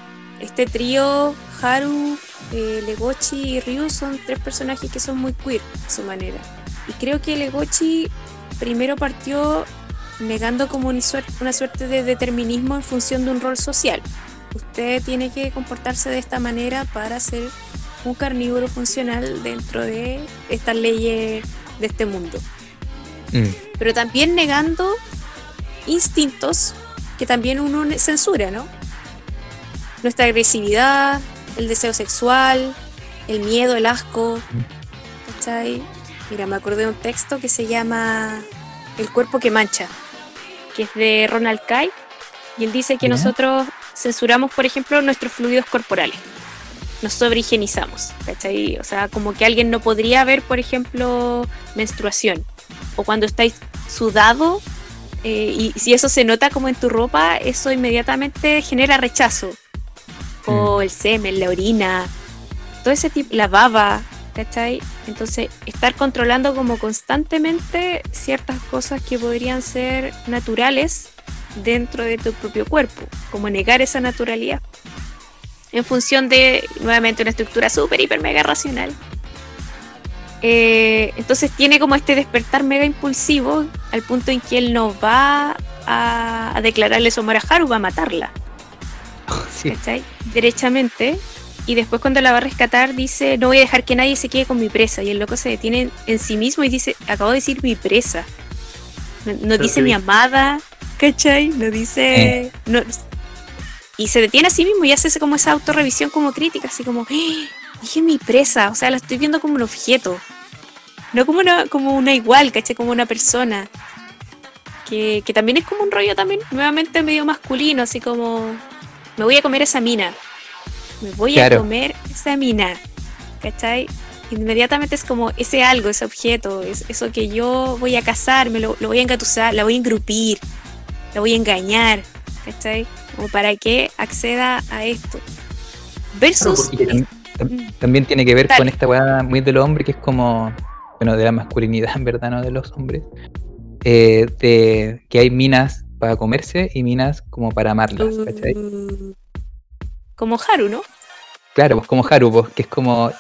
este trío, Haru, eh, Legochi y Ryu son tres personajes que son muy queer a su manera. Y creo que Legochi primero partió negando como una suerte de determinismo en función de un rol social usted tiene que comportarse de esta manera para ser un carnívoro funcional dentro de estas leyes de este mundo. Mm. Pero también negando instintos que también uno censura, ¿no? Nuestra agresividad, el deseo sexual, el miedo, el asco. ¿Cachai? Mira, me acordé de un texto que se llama El cuerpo que mancha, que es de Ronald Kai. Y él dice que nosotros censuramos, por ejemplo, nuestros fluidos corporales. Nos sobrehigienizamos, ¿cachai? O sea, como que alguien no podría ver, por ejemplo, menstruación. O cuando estáis sudado, eh, y si eso se nota como en tu ropa, eso inmediatamente genera rechazo. O mm. el semen, la orina, todo ese tipo, la baba, ¿cachai? Entonces, estar controlando como constantemente ciertas cosas que podrían ser naturales dentro de tu propio cuerpo, como negar esa naturalidad, en función de, nuevamente, una estructura súper, hiper, mega racional. Eh, entonces tiene como este despertar mega impulsivo al punto en que él no va a, declararle su amor a Haru, va a matarla. Sí. Derechamente. Y después cuando la va a rescatar dice, no voy a dejar que nadie se quede con mi presa. Y el loco se detiene en sí mismo y dice, acabo de decir mi presa. No, dice mi amada, ¿cachai? No dice... Eh. No, y se detiene a sí mismo y hace como esa autorrevisión como crítica, así como, ¡Ah! dije mi presa, o sea, la estoy viendo como un objeto, no como una, como una igual, ¿cachai? Como una persona. Que, que también es como un rollo también nuevamente medio masculino, así como, me voy a comer esa mina, me voy a comer esa mina, ¿cachai? Inmediatamente es como ese algo, ese objeto, es eso que yo voy a cazar, me lo, lo voy a engatusar, la voy a engrupir, la voy a engañar, ¿cachai? Como para que acceda a esto. Versus... también, tiene que ver con esta weá muy de los hombres, que es como, bueno, de la masculinidad, en verdad, no de los hombres. Eh, de que hay minas para comerse y minas como para amarlas, ¿cachai? Mm, como Haru, ¿no? Claro, pues como Haru, pues, que es como,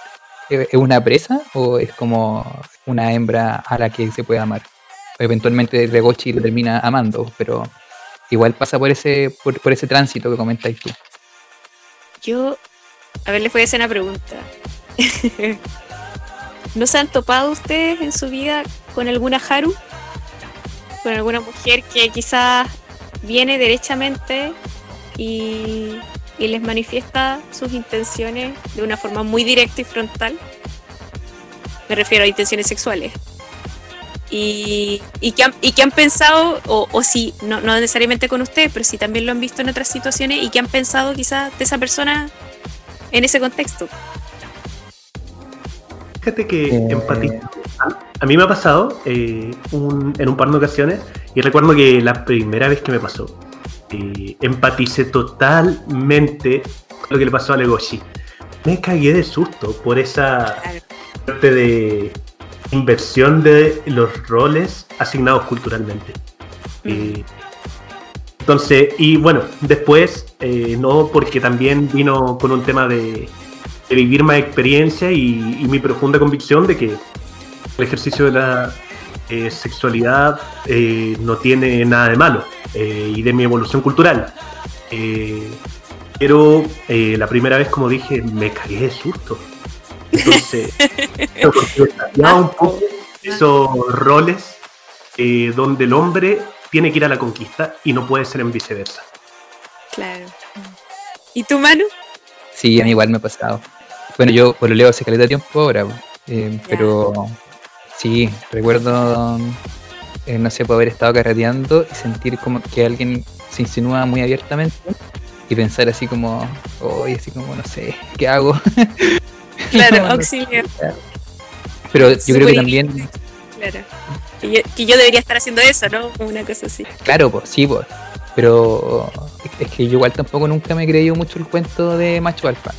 ¿es una presa o es como una hembra a la que se puede amar? Eventualmente Regochi lo termina amando, pero igual pasa por ese, por, ese tránsito que comentáis tú. Yo, a ver, les voy a hacer una pregunta. ¿No se han topado ustedes en su vida con alguna Haru? ¿Con alguna mujer que quizás viene derechamente y, y les manifiesta sus intenciones de una forma muy directa y frontal? Me refiero a intenciones sexuales. Y, y, que, han, y que han pensado, o, o si, no, no necesariamente con ustedes, pero si también lo han visto en otras situaciones y que han pensado quizás de esa persona en ese contexto. Fíjate que Eh. empatizo. A mí me ha pasado eh, un- en un par de ocasiones y recuerdo que la primera vez que me pasó, eh, empaticé totalmente con lo que le pasó a Legoshi. Me cagué de susto por esa suerte de inversión de los roles asignados culturalmente. Eh, entonces, y bueno, después, eh, no porque también vino con un tema de, de vivir más experiencia y, y mi profunda convicción de que el ejercicio de la eh, sexualidad eh, no tiene nada de malo eh, y de mi evolución cultural. Eh, pero eh, la primera vez, como dije, me cagué de susto. Entonces, desafiaba un poco esos roles eh, donde el hombre tiene que ir a la conquista y no puede ser en viceversa. Claro. ¿Y tu mano? Sí, a mí igual me ha pasado. Bueno, yo por lo leo hace caleta de tiempo ahora. Eh, pero sí, recuerdo, eh, no sé, por haber estado carreteando y sentir como que alguien se insinúa muy abiertamente y pensar así como, hoy así como, no sé, ¿qué hago? Claro, auxilio. Pero yo creo que también, Claro. Que yo, que yo debería estar haciendo eso, ¿no? Una cosa así. claro, pues sí, pues. Pero es que yo igual tampoco nunca me he creído mucho el cuento de macho alfa.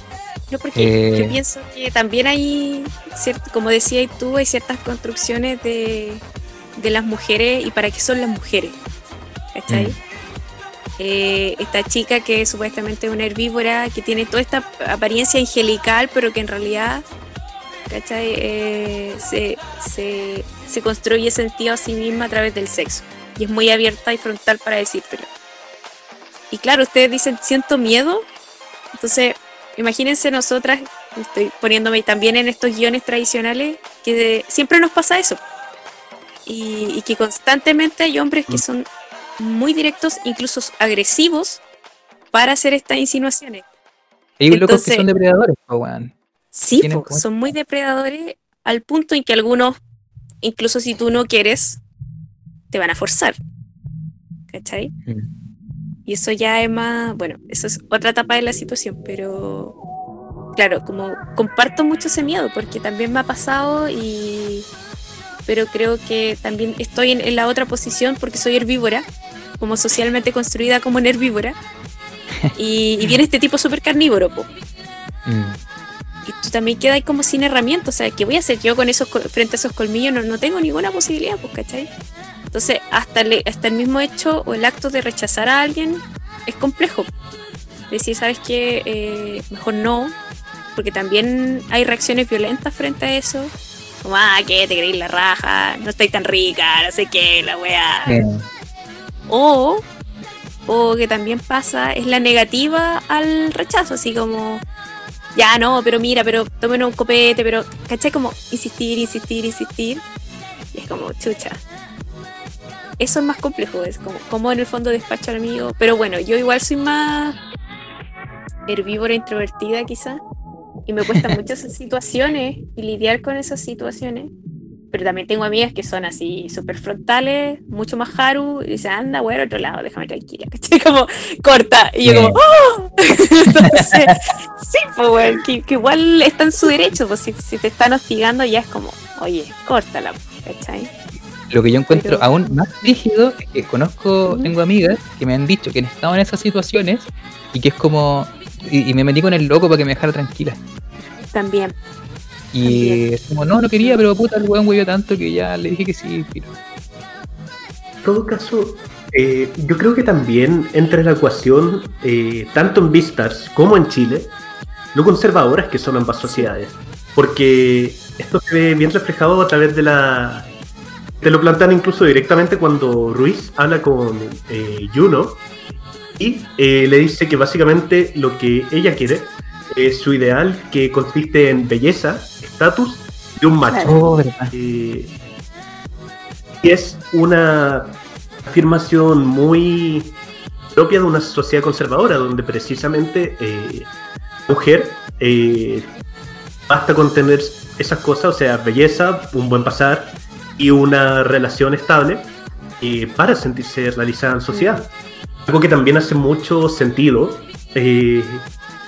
No, porque Eh. yo pienso que también hay, como decías tú, hay ciertas construcciones de, de las mujeres y para qué son las mujeres. ¿Cachai? Mm. Eh, esta chica que supuestamente es una herbívora, que tiene toda esta apariencia angelical, pero que en realidad ¿cachai? Eh, se, se, se construye sentido a sí misma a través del sexo. Y es muy abierta y frontal para decírtelo. Y claro, ustedes dicen, siento miedo. Entonces, imagínense nosotras, estoy poniéndome también en estos guiones tradicionales, que siempre nos pasa eso. Y, y que constantemente hay hombres que son muy directos, incluso agresivos, para hacer estas insinuaciones. Hay locos que son depredadores. Sí, po, son muy depredadores al punto en que algunos, incluso si tú no quieres, te van a forzar. ¿Cachai? Mm. Y eso ya es más, bueno, eso es otra etapa de la situación, pero claro, como comparto mucho ese miedo porque también me ha pasado y pero creo que también estoy en, en la otra posición porque soy herbívora, como socialmente construida como una herbívora. Y, y viene este tipo súper carnívoro, po. Mm. y tú también quedas ahí como sin herramientas. O sea, ¿qué voy a hacer yo con esos frente a esos colmillos? No, no tengo ninguna posibilidad, pues, ¿cachai? Entonces, hasta el, hasta el mismo hecho o el acto de rechazar a alguien es complejo. Decir, ¿sabes qué? Eh, mejor no. Porque también hay reacciones violentas frente a eso. Como, ah, ¿qué? ¿Te creéis la raja? No estoy tan rica, no sé qué, la weá. O, o que también pasa es la negativa al rechazo, así como, ya no, pero mira, pero tomen un copete, pero, ¿cachai? Como insistir, insistir, insistir. Y es como, chucha. Eso es más complejo, es como, como en el fondo despacho al amigo. Pero bueno, yo igual soy más herbívora introvertida quizá. Y me cuestan mucho esas situaciones y lidiar con esas situaciones. Pero también tengo amigas que son así súper frontales, mucho más haru, y dicen, anda, güey, otro lado, déjame tranquila. ¿cachai? Como corta. Y yo como, ¡oh! Entonces, sí, pues, güey, que, que igual está en su derecho, pues si, si te están hostigando ya es como, oye, córtala, ¿cachai? Lo que yo encuentro Pero- aún más rígido es que conozco, tengo amigas que me han dicho que han estado en esas situaciones y que es como. Y, y me metí con el loco para que me dejara tranquila. También. Y También. es como, no, no quería, pero puta, el weón huevió tanto que ya le dije que sí. filo. En todo caso, eh, yo creo que también entra en la ecuación, eh, tanto en Beastars como en Chile, lo conservadoras que son ambas sociedades. Porque esto se ve bien reflejado a través de la te lo plantean incluso directamente cuando Ruiz habla con eh, Juno y eh, le dice que básicamente lo que ella quiere es su ideal que consiste en belleza, estatus y un macho. Oh. Eh, y es una afirmación muy propia de una sociedad conservadora, donde precisamente eh, mujer eh, basta con tener esas cosas, o sea, belleza, un buen pasar y una relación estable eh, para sentirse realizada en sociedad. Algo que también hace mucho sentido. eh,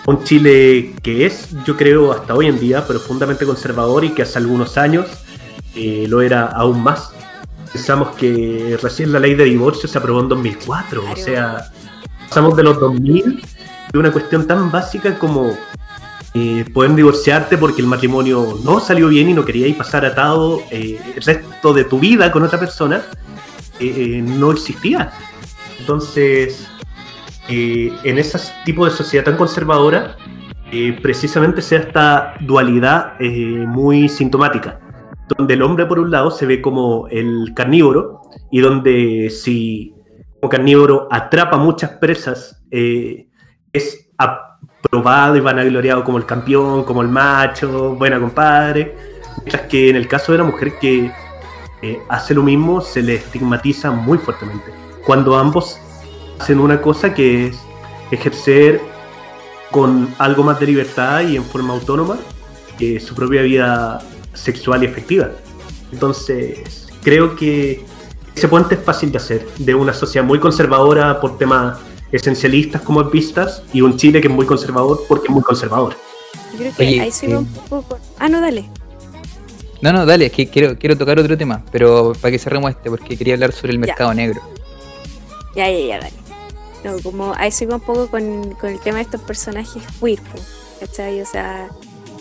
un Chile que es, yo creo, hasta hoy en día profundamente conservador y que hace algunos años eh, lo era aún más. Pensamos que recién la ley de divorcio se aprobó en 2004, o sea, pasamos de los 2000 de una cuestión tan básica como eh, divorciarte porque el matrimonio no salió bien y no queríais pasar atado eh, el resto de tu vida con otra persona, eh, eh, no existía. Entonces, eh, en ese tipo de sociedad tan conservadora, eh, precisamente se da esta dualidad muy sintomática, donde el hombre por un lado se ve como el carnívoro y donde si como carnívoro atrapa muchas presas, es aprobado y vanagloriado como el campeón, como el macho, buena compadre, mientras que en el caso de la mujer que eh, hace lo mismo se le estigmatiza muy fuertemente. Cuando ambos hacen una cosa que es ejercer con algo más de libertad y en forma autónoma eh, su propia vida sexual y efectiva. Entonces, creo que ese puente es fácil de hacer, de una sociedad muy conservadora por temas esencialistas como vistas y un Chile que es muy conservador porque es muy conservador. Yo creo que Oye, ahí eh, un poco. con- Ah, no, dale. No, no, dale, es que quiero, quiero tocar otro tema, pero para que cerremos este, porque quería hablar sobre el Ya. mercado negro. Ya, ya, ya, dale. No, como a eso iba un poco con, con el tema de estos personajes queer, ¿cachai? O sea,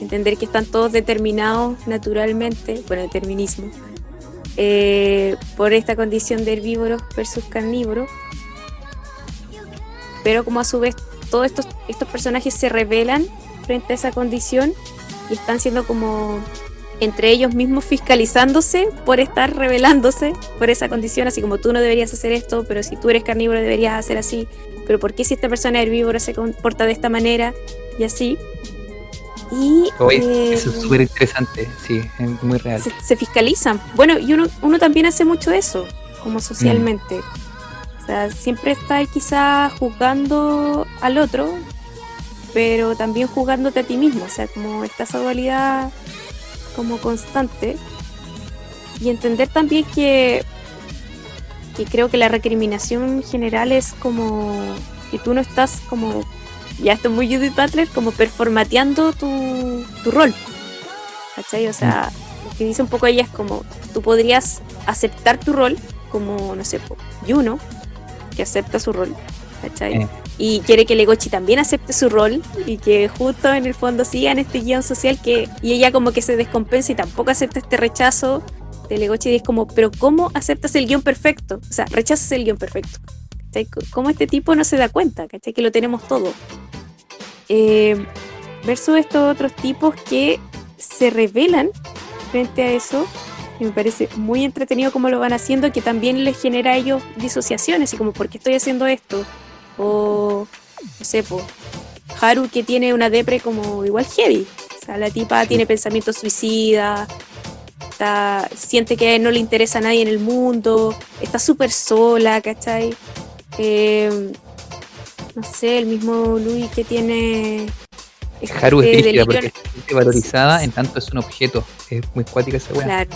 entender que están todos determinados naturalmente, por el determinismo, eh, por esta condición de herbívoros versus carnívoros, pero como a su vez todos estos, estos personajes se rebelan frente a esa condición y están siendo como entre ellos mismos fiscalizándose por estar rebelándose por esa condición, así como tú no deberías hacer esto, pero si tú eres carnívoro deberías hacer así, pero ¿por qué si esta persona es herbívora se comporta de esta manera y así? Y Oye, eh, eso es súper interesante, sí, es muy real. se, se fiscalizan. Bueno, y uno, uno también hace mucho eso, como socialmente. O sea, siempre está quizá juzgando al otro, pero también juzgándote a ti mismo. O sea, como está esa dualidad como constante. Y entender también que, que creo que la recriminación general es como que tú no estás como, ya esto es muy Judith Butler, como performateando tu, tu rol. ¿Cachai? O sea, lo que dice un poco ella es como, tú podrías aceptar tu rol como, no sé, po, Yuno, que acepta su rol, ¿cachai? Eh. Y quiere que Legochi también acepte su rol y que justo en el fondo sigan este guion social que, y ella como que se descompensa y tampoco acepta este rechazo de Legochi y es como, pero ¿cómo aceptas el guion perfecto? O sea, rechazas el guion perfecto. ¿cachai? ¿Cómo este tipo no se da cuenta? ¿cachai? Que lo tenemos todo. Eh, versus estos otros tipos que se rebelan frente a eso. Y me parece muy entretenido cómo lo van haciendo, que también les genera a ellos disociaciones, y como, ¿por qué estoy haciendo esto? O, no sé, po, Haru que tiene una depre como igual heavy. O sea, la tipa tiene pensamientos suicidas, está, siente que no le interesa a nadie en el mundo, está súper sola, ¿cachai? Eh, no sé, el mismo Louis que tiene... Haru es este rígida porque se siente valorizada en tanto es un objeto. Es muy cuática esa weá. Claro,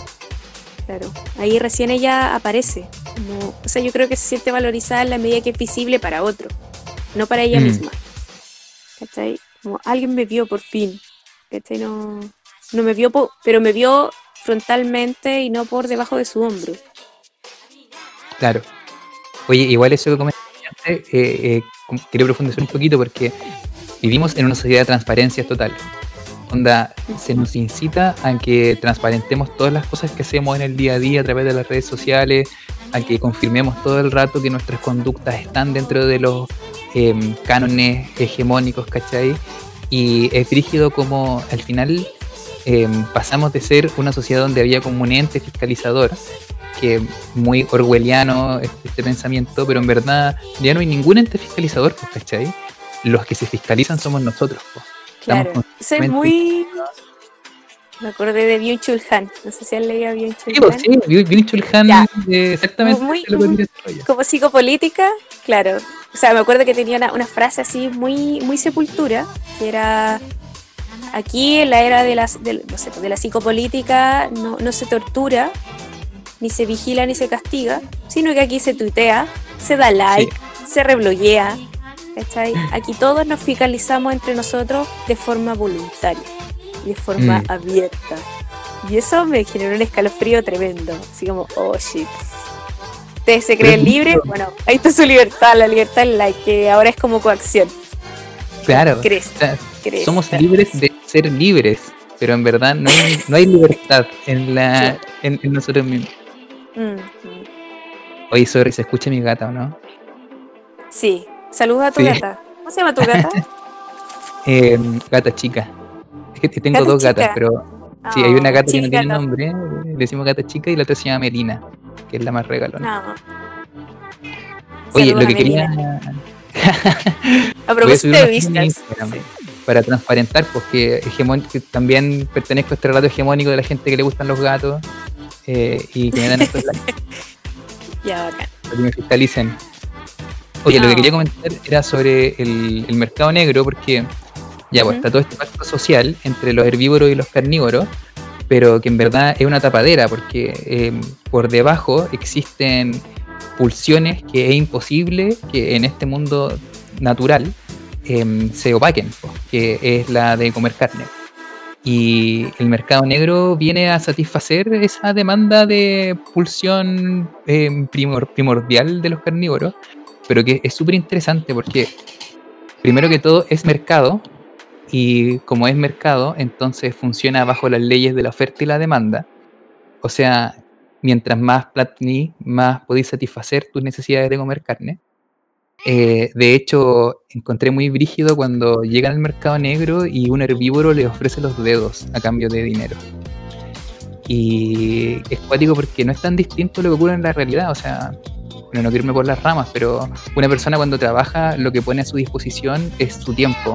claro. Ahí recién ella aparece. Como, o sea, yo creo que se siente valorizada en la medida que es visible para otro, no para ella Mm. misma. ¿Cachai? Como alguien me vio por fin. ¿Cachai? No, no me vio, po- pero me vio frontalmente y no por debajo de su hombro. Claro. Oye, igual eso que comentaste eh, eh, quería profundizar un poquito porque vivimos en una sociedad de transparencias total. Onda, se nos incita a que transparentemos todas las cosas que hacemos en el día a día a través de las redes sociales, a que confirmemos todo el rato que nuestras conductas están dentro de los em, cánones hegemónicos, ¿cachai? Y es rígido como al final em, pasamos de ser una sociedad donde había como un ente fiscalizador que muy orwelliano este, este pensamiento, pero en verdad ya no hay ningún ente fiscalizador, pues, ¿cachai? Los que se fiscalizan somos nosotros. Pues. Claro, es muy... Me acordé de Byung-Chul Han. No sé si han leído Byung-Chul Sí, pues, sí, Byung-Chul Han, eh, exactamente. Muy- como psicopolítica, claro. O sea, me acuerdo que tenía una, una frase así muy, muy sepultura, que era aquí en la era de, las, del- no sé, de la psicopolítica no, no se tortura, ni se vigila, ni se castiga, sino que aquí se tuitea, se da like, se rebloguea. ¿Cachai? Aquí todos nos fiscalizamos entre nosotros de forma voluntaria y de forma Mm. abierta. Y eso me generó un escalofrío tremendo. Así como, oh shit. ¿Ustedes se creen libres? Bueno, ahí está su libertad, la libertad en la que ahora es como coacción. Claro. O sea, somos libres de ser libres, pero en verdad no hay, no hay libertad en, la, en, en nosotros mismos. Mm, mm. Oye, sorry, se escucha mi gata, ¿o no? Sí. Saluda a tu Sí. gata. ¿Cómo se llama tu gata? Eh, gata chica. Es que tengo Gata dos gatas, pero sí, hay una Oh, gata que no tiene nombre, eh, le decimos gata chica, y la otra se llama Melina, que es la más regalona. No. Oye, Saluda lo que quería A propósito de vistas. Sí. para transparentar, porque que también pertenezco a este relato hegemónico de la gente que le gustan los gatos eh, y que me dan estos likes Ya, bacán. para que me fiscalicen. Oye, lo que Ah. quería comentar era sobre el, el mercado negro, porque ya, pues está todo este pacto social entre los herbívoros y los carnívoros, pero que en verdad es una tapadera, porque eh, por debajo existen pulsiones que es imposible que en este mundo natural em, se opaquen, po, que es la de comer carne. Y el mercado negro viene a satisfacer esa demanda de pulsión em, primor- primordial de los carnívoros, pero que es súper interesante porque, primero que todo, es mercado, y como es mercado, entonces funciona bajo las leyes de la oferta y la demanda. O sea, mientras más plata tenís, más podéis satisfacer tus necesidades de comer carne. Eh, de hecho, encontré muy brígido cuando llegan al mercado negro y un herbívoro le ofrece los dedos a cambio de dinero. Y es cuático porque no es tan distinto lo que ocurre en la realidad. O sea, bueno, no quiero irme por las ramas, pero una persona cuando trabaja lo que pone a su disposición es su tiempo.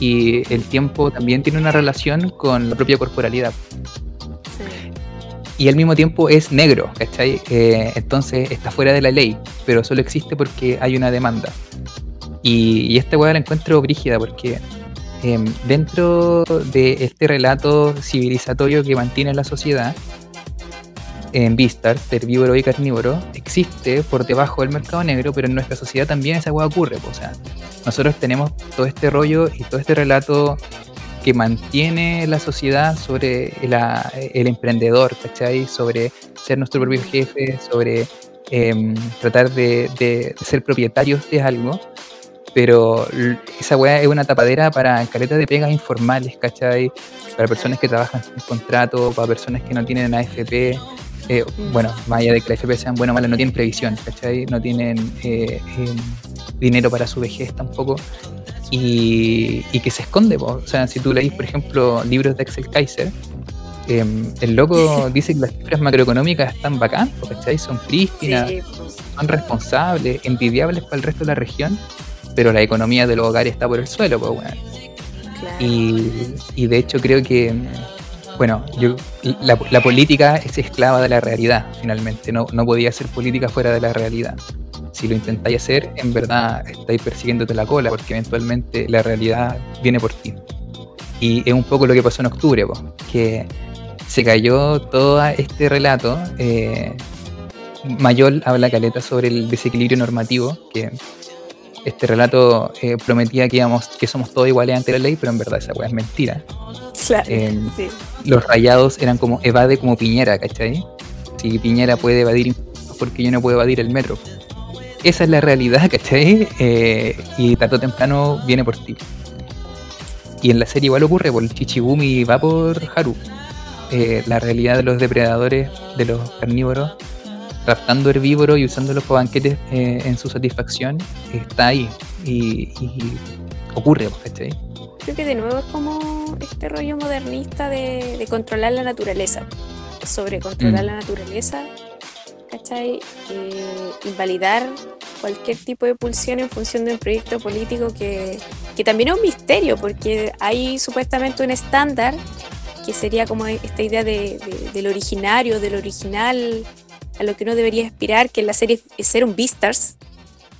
Y el tiempo también tiene una relación con la propia corporalidad Sí. y al mismo tiempo es negro, ¿cachai? Eh, entonces está fuera de la ley, pero solo existe porque hay una demanda. Y, y esta weá la encuentro brígida porque em, dentro de este relato civilizatorio que mantiene la sociedad, en Beastars, herbívoro y carnívoro, existe por debajo del mercado negro, pero en nuestra sociedad también esa weá ocurre. O sea, nosotros tenemos todo este rollo y todo este relato que mantiene la sociedad sobre el emprendedor, ¿cachai? Sobre ser nuestro propio jefe, sobre em, tratar de, ser propietarios de algo. Pero esa weá es una tapadera para caretas de pegas informales, ¿cachai? Para personas que trabajan sin contrato, para personas que no tienen AFP. Eh, bueno, más allá de que la AFP sean buenas o malas, no tienen previsión, ¿cachai? No tienen eh, em, dinero para su vejez tampoco y, y que se esconde. po. O sea, si tú leís, por ejemplo, libros de Axel Kaiser, em, el loco dice que las cifras macroeconómicas están bacán, ¿cachai? Son prístinas, Sí, pues, son responsables, envidiables para el resto de la región, pero la economía de los hogares está por el suelo, pues, claro. Y, y de hecho creo que, bueno, yo, la, política es esclava de la realidad, finalmente. No, no podía hacer política fuera de la realidad. Si lo intentáis hacer, en verdad estáis persiguiéndote la cola, porque eventualmente la realidad viene por ti. Y es un poco lo que pasó en octubre, po, que se cayó todo este relato. eh, Mayol habla caleta sobre el desequilibrio normativo, que este relato eh, prometía que, íbamos, que somos todos iguales ante la ley, pero en verdad esa weá es mentira. Claro, sí. Los rayados eran como evade como Piñera, ¿cachai? Si Piñera puede evadir porque yo no puedo evadir el metro. Esa es la realidad, ¿cachai? Eh, y tarde o temprano viene por ti. Y en la serie igual ocurre, por el Chichigumi va por Haru. Eh, la realidad de los depredadores, de los carnívoros, raptando herbívoros y usándolos como banquetes eh, en su satisfacción, está ahí. Y, y ocurre, pues, ¿cachai? Creo que de nuevo es como este rollo modernista de, de controlar la naturaleza. Sobre controlar Mm. la naturaleza ¿cachai? Eh, invalidar cualquier tipo de pulsión en función de un proyecto político que, que también es un misterio, porque hay supuestamente un estándar que sería como esta idea de, del originario, del original, a lo que uno debería aspirar, que en la serie es ser un Beastars.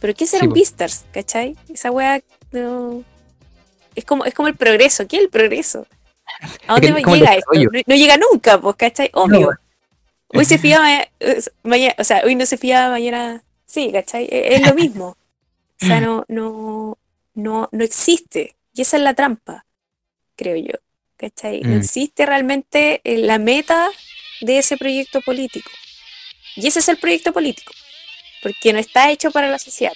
Pero ¿qué es ser un Beastars? ¿Cachai? Esa weá no... Es como, es como el progreso. ¿Qué es el progreso? ¿A dónde llega esto? No, llega nunca, pues, ¿cachai? Obvio. Hoy se fía mañana, o sea, hoy no se fía mañana. Sí, ¿cachai? E, es, lo mismo. O sea, no, no, no, no existe. Y esa es la trampa, creo yo. ¿cachai? No mm. existe realmente eh, la meta de ese proyecto político. Y ese es el proyecto político, porque no está hecho para la sociedad.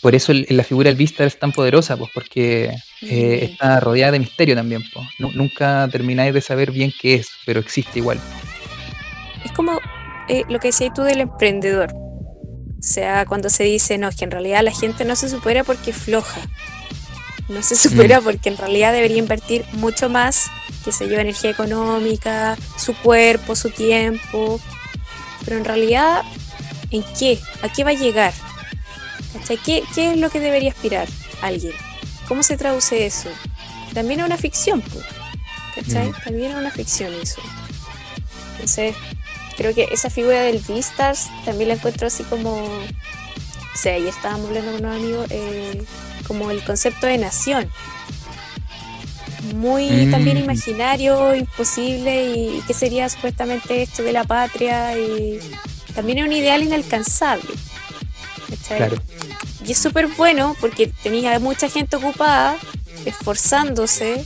Por eso la figura del Vista es tan poderosa, pues porque eh, mm. está rodeada de misterio también. Nunca termináis de saber bien qué es, pero existe igual. Es como eh, lo que decías tú del emprendedor. O sea, cuando se dice, no, es que en realidad la gente no se supera porque es floja no se supera mm. porque en realidad debería invertir mucho más, que se lleva energía económica, su cuerpo, su tiempo, pero en realidad, ¿en qué? ¿A qué va a llegar? ¿Qué, ¿Qué, es lo que debería aspirar alguien? ¿Cómo se traduce eso? También es una ficción, ¿cachai? Mm. También es una ficción eso. Entonces, creo que esa figura del Vistas también la encuentro así como... O sea, estábamos hablando con unos amigos, eh, como el concepto de nación. Muy mm. también imaginario, imposible, y qué sería supuestamente esto de la patria, y también es un ideal inalcanzable. Es súper bueno porque tenía mucha gente ocupada esforzándose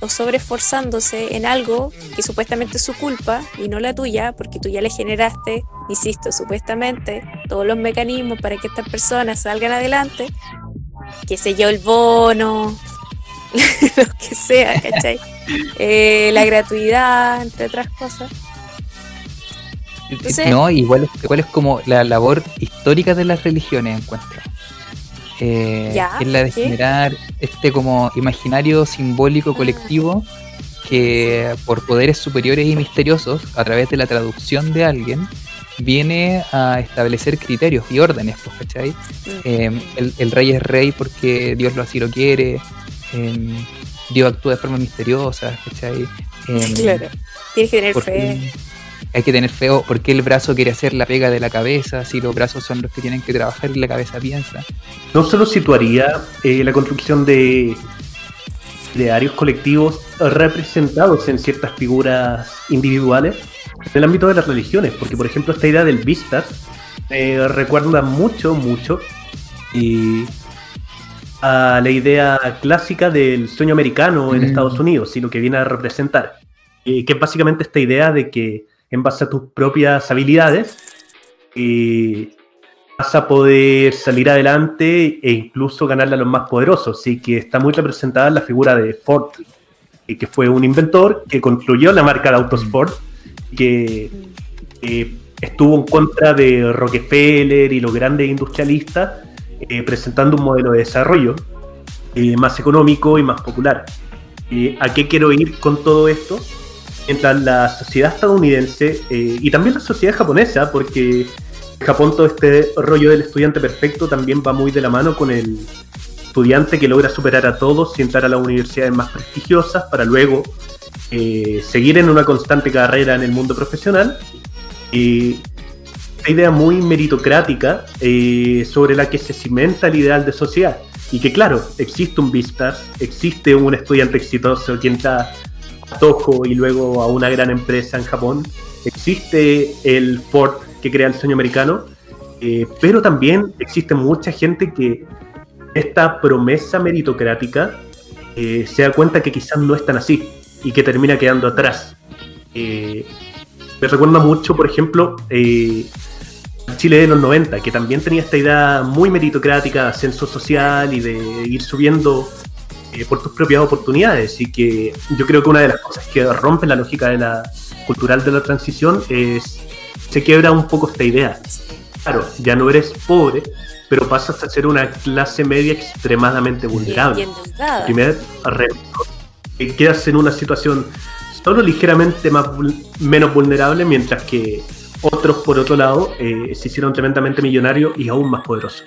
o sobreesforzándose en algo que supuestamente es su culpa y no la tuya, porque tú ya le generaste, insisto, supuestamente todos los mecanismos para que estas personas salgan adelante, qué sé yo, el bono, lo que sea, ¿cachai? Eh, la gratuidad, entre otras cosas. no, igual, igual es como la labor histórica de las religiones, encuentro. Eh, es la de generar este como imaginario simbólico colectivo que por poderes superiores y misteriosos, a través de la traducción de alguien, viene a establecer criterios y órdenes, pues, ¿cachai? Em, el, rey es rey porque Dios lo así lo quiere, em, Dios actúa de forma misteriosa, ¿cachai? Em, claro, tienes que tener fe. Hay que tener fe, porque el brazo quiere hacer la pega de la cabeza, si los brazos son los que tienen que trabajar y la cabeza piensa. No solo situaría eh, la construcción de idearios colectivos representados en ciertas figuras individuales, en el ámbito de las religiones, porque por ejemplo esta idea del Vistas me recuerda mucho, mucho y a la idea clásica del sueño americano en mm. Estados Unidos y lo que viene a representar, que es básicamente esta idea de que en base a tus propias habilidades vas a poder salir adelante e incluso ganarle a los más poderosos, y que está muy representada en la figura de Ford, que fue un inventor que concluyó la marca de autos mm. Ford que estuvo en contra de Rockefeller y los grandes industrialistas, eh, presentando un modelo de desarrollo eh, más económico y más popular. Eh, ¿A qué quiero ir con todo esto? Mientras la sociedad estadounidense y también la sociedad japonesa, porque en Japón todo este rollo del estudiante perfecto también va muy de la mano con el estudiante que logra superar a todos y entrar a las universidades más prestigiosas para luego eh, seguir en una constante carrera en el mundo profesional. y una idea muy meritocrática eh, sobre la que se cimenta el ideal de sociedad. Y que claro, existe un Vistas, existe un estudiante exitoso quien está Toho y luego a una gran empresa en Japón, existe el Ford que crea el sueño americano, eh, pero también existe mucha gente que esta promesa meritocrática se da cuenta que quizás no es tan así y que termina quedando atrás. Eh, me recuerda mucho, por ejemplo, eh, Chile de los 90, que también tenía esta idea muy meritocrática de ascenso social y de ir subiendo eh, por tus propias oportunidades. Y que yo creo que una de las cosas que rompe la lógica de la cultural de la transición es se quiebra un poco esta idea. Claro, ya no eres pobre, pero pasas a ser una clase media extremadamente vulnerable. Primer quedas en una situación solo ligeramente más, menos vulnerable, mientras que otros, por otro lado, eh, se hicieron tremendamente millonarios y aún más poderosos.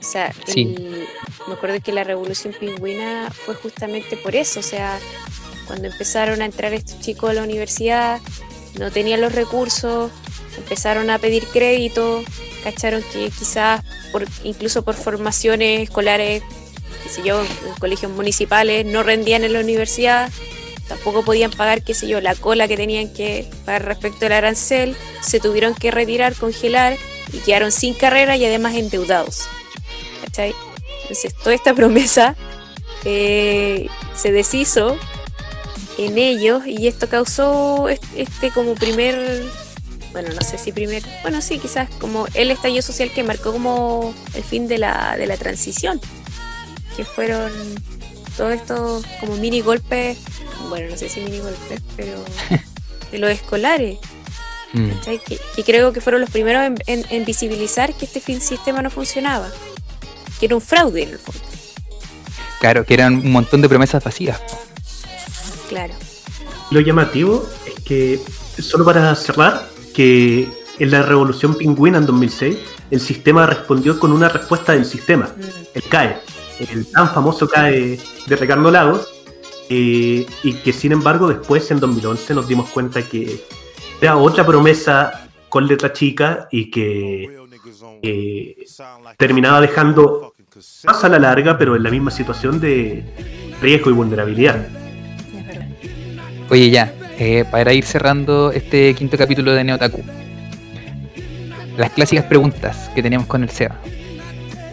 O sea, me acuerdo que la revolución pingüina fue justamente por eso. O sea, cuando empezaron a entrar estos chicos a la universidad, no tenían los recursos, empezaron a pedir crédito, cacharon que quizás por, incluso por formaciones escolares, qué sé yo, en colegios municipales, no rendían en la universidad, tampoco podían pagar, qué sé yo, la cola que tenían que pagar respecto al arancel, se tuvieron que retirar, congelar y quedaron sin carrera y además endeudados. ¿Cachai? Entonces, toda esta promesa eh, se deshizo en ellos y esto causó este como primer bueno, no sé si primero, bueno, sí, quizás como el estallido social que marcó como el fin de la, de la transición, que fueron todos estos como mini golpes, bueno, no sé si mini golpes, pero de los escolares, mm. que, creo que fueron los primeros en, visibilizar que este fin sistema no funcionaba, que era un fraude en el fondo. Claro, que eran un montón de promesas vacías. Claro. Lo llamativo es que, solo para cerrar, que en la revolución pingüina en 2006 el sistema respondió con una respuesta del sistema, mm. el CAE, el tan famoso CAE de Ricardo Lagos, eh, y que sin embargo después en 2011 nos dimos cuenta que era otra promesa con letra chica y que eh, terminaba dejando más a la larga, pero en la misma situación de riesgo y vulnerabilidad. Oye, ya, eh, para ir cerrando este quinto capítulo de Neotaku. Las clásicas preguntas que teníamos con el Seba.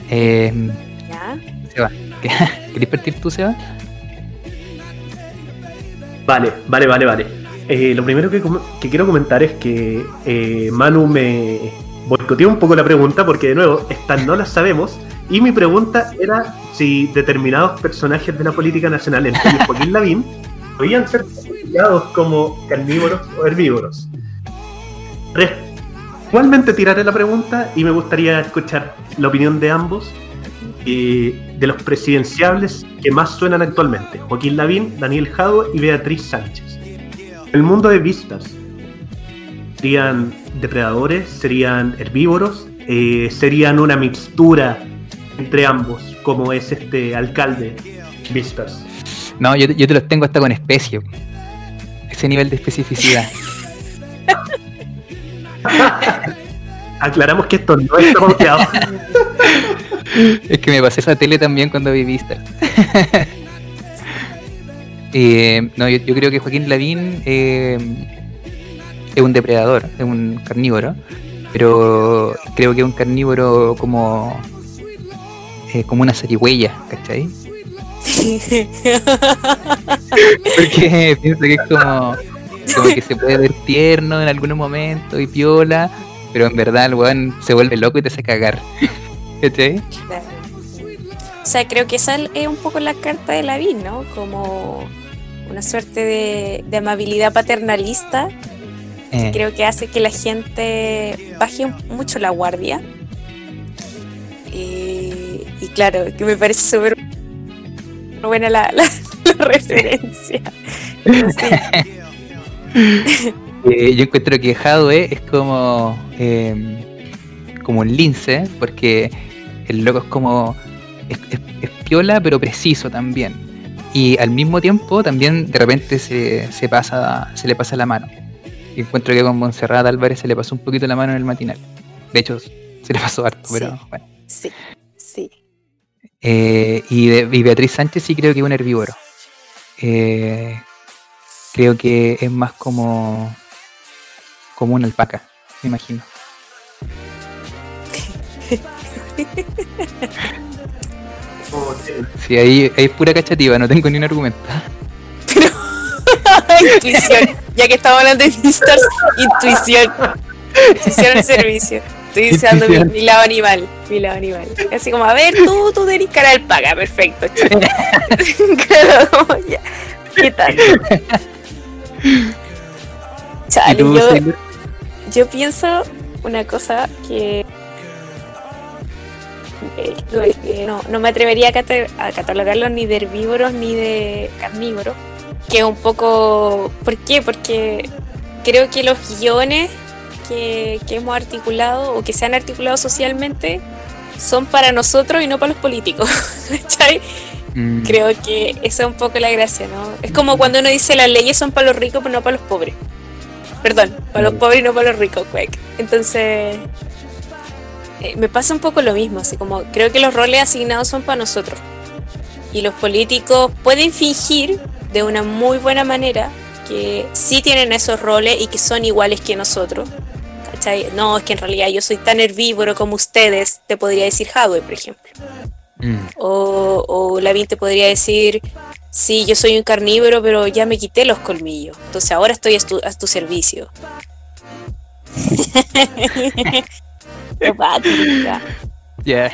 Eh, ¿Ya? Seba, ¿querés partir tú, Seba? Vale, vale, vale, vale. Eh, lo primero que, quiero comentar es que eh, Manu me boicoteó un poco la pregunta porque de nuevo, estas no las sabemos. Y mi pregunta era si determinados personajes de la política nacional, el Joaquín Lavín, podían ser como carnívoros o herbívoros. Igualmente tiraré la pregunta y me gustaría escuchar la opinión de ambos eh, de los presidenciables que más suenan actualmente, Joaquín Lavín, Daniel Jado y Beatriz Sánchez. el mundo de vistas, serían depredadores, serían herbívoros, eh, serían una mixtura entre ambos, como es este alcalde Vistas. No, yo, yo te los tengo hasta con especie ese nivel de especificidad. Aclaramos que esto no es bloqueado. es que me pasé esa tele también cuando vi Vista. Eh, no, yo, creo que Joaquín Lavín eh, es un depredador, es un carnívoro, pero creo que es un carnívoro como, eh, como una zarigüeya, ¿cachai? Porque pienso que es como, como que se puede ver tierno en algunos momentos y piola, pero en verdad el weón se vuelve loco y te hace cagar. ¿Cachai? O sea, creo que esa es un poco la carta de la vida, ¿no? Como una suerte de, amabilidad paternalista. Eh. Creo que hace que la gente baje mucho la guardia. Y claro, que me parece súper buena la, referencia. Eh, yo encuentro que Hadwe es como em, como un lince, porque el loco es como es, piola pero preciso también. Y al mismo tiempo también de repente se, se, pasa, se le pasa la mano. Y encuentro que con Montserrat Álvarez se le pasó un poquito la mano en el matinal. De hecho, se le pasó harto, pero bueno. Sí, sí. Eh, y, de, Beatriz Sánchez sí creo que es un herbívoro. Eh, creo que es más como como una alpaca, me imagino. Sí, ahí, es pura cachativa, no tengo ni un argumento. intuición, ya que estamos hablando de Misters, intuición. Intuición en servicio. Estoy usando mi, lado animal, mi lado animal. Así como, a ver, tú, tú tenés cara de paga, perfecto. claro, ya. ¿Qué tal? Chale, yo, yo pienso una cosa que no, no, me atrevería a, catalogarlos ni de herbívoros ni de carnívoros, que es un poco... ¿Por qué? Porque creo que los guiones que, que hemos articulado o que se han articulado socialmente son para nosotros y no para los políticos. ¿Cachai? Mm, Creo que esa es un poco la gracia, ¿no? Es como cuando uno dice las leyes son para los ricos, pero no para los pobres. Perdón, para los Mm. pobres y no para los ricos, cuec. Entonces, eh, me pasa un poco lo mismo, así como creo que los roles asignados son para nosotros. Y los políticos pueden fingir de una muy buena manera que sí tienen esos roles y que son iguales que nosotros. ¿Cachai? No, es que en realidad yo soy tan herbívoro como ustedes, te podría decir Hadwe, por ejemplo. mm, O, o Lavín te podría decir, sí, yo soy un carnívoro, pero ya me quité los colmillos. Entonces ahora estoy a tu, a tu servicio. Ya.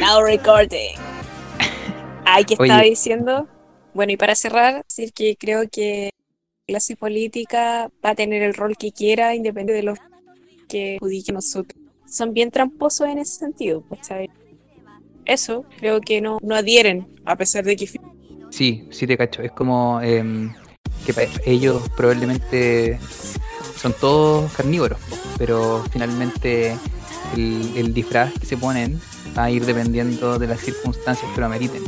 now recording. Ay, ¿qué Oye. estaba diciendo? Bueno, y para cerrar, decir que creo que clase política va a tener el rol que quiera, independiente de los que adjudique nosotros. Son bien tramposos en ese sentido, ¿cachai? Eso, creo que no, no adhieren, a pesar de que Sí, sí te cacho. Es como em, que ellos probablemente son todos carnívoros, pero finalmente el, el disfraz que se ponen va a ir dependiendo de las circunstancias que lo ameriten.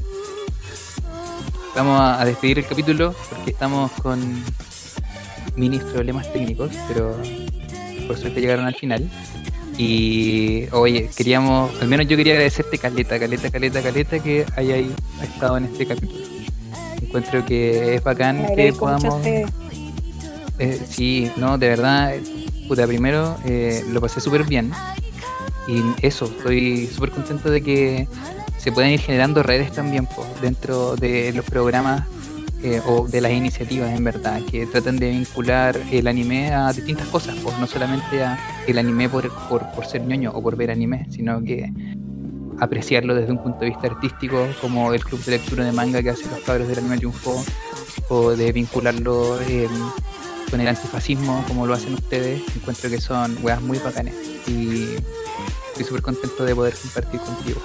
Vamos a despedir el capítulo porque estamos con minis problemas técnicos, pero por suerte llegaron al final. Y oye, queríamos, al menos yo quería agradecerte caleta, caleta, caleta, caleta que hayáis estado en este capítulo. Encuentro que es bacán que podamos. Eh, sí, no, de verdad, puta, primero eh, lo pasé súper bien. Y eso, estoy súper contento de que se puedan ir generando redes también po, dentro de los programas eh, o de las iniciativas, en verdad, que tratan de vincular el anime a distintas cosas, pues no solamente a el anime por, por, por ser ñoño o por ver anime, sino que apreciarlo desde un punto de vista artístico, como el club de lectura de manga que hacen los cabros del anime triunfo, o de vincularlo eh, con el antifascismo como lo hacen ustedes, encuentro que son weas muy bacanes y estoy súper contento de poder compartir contigo.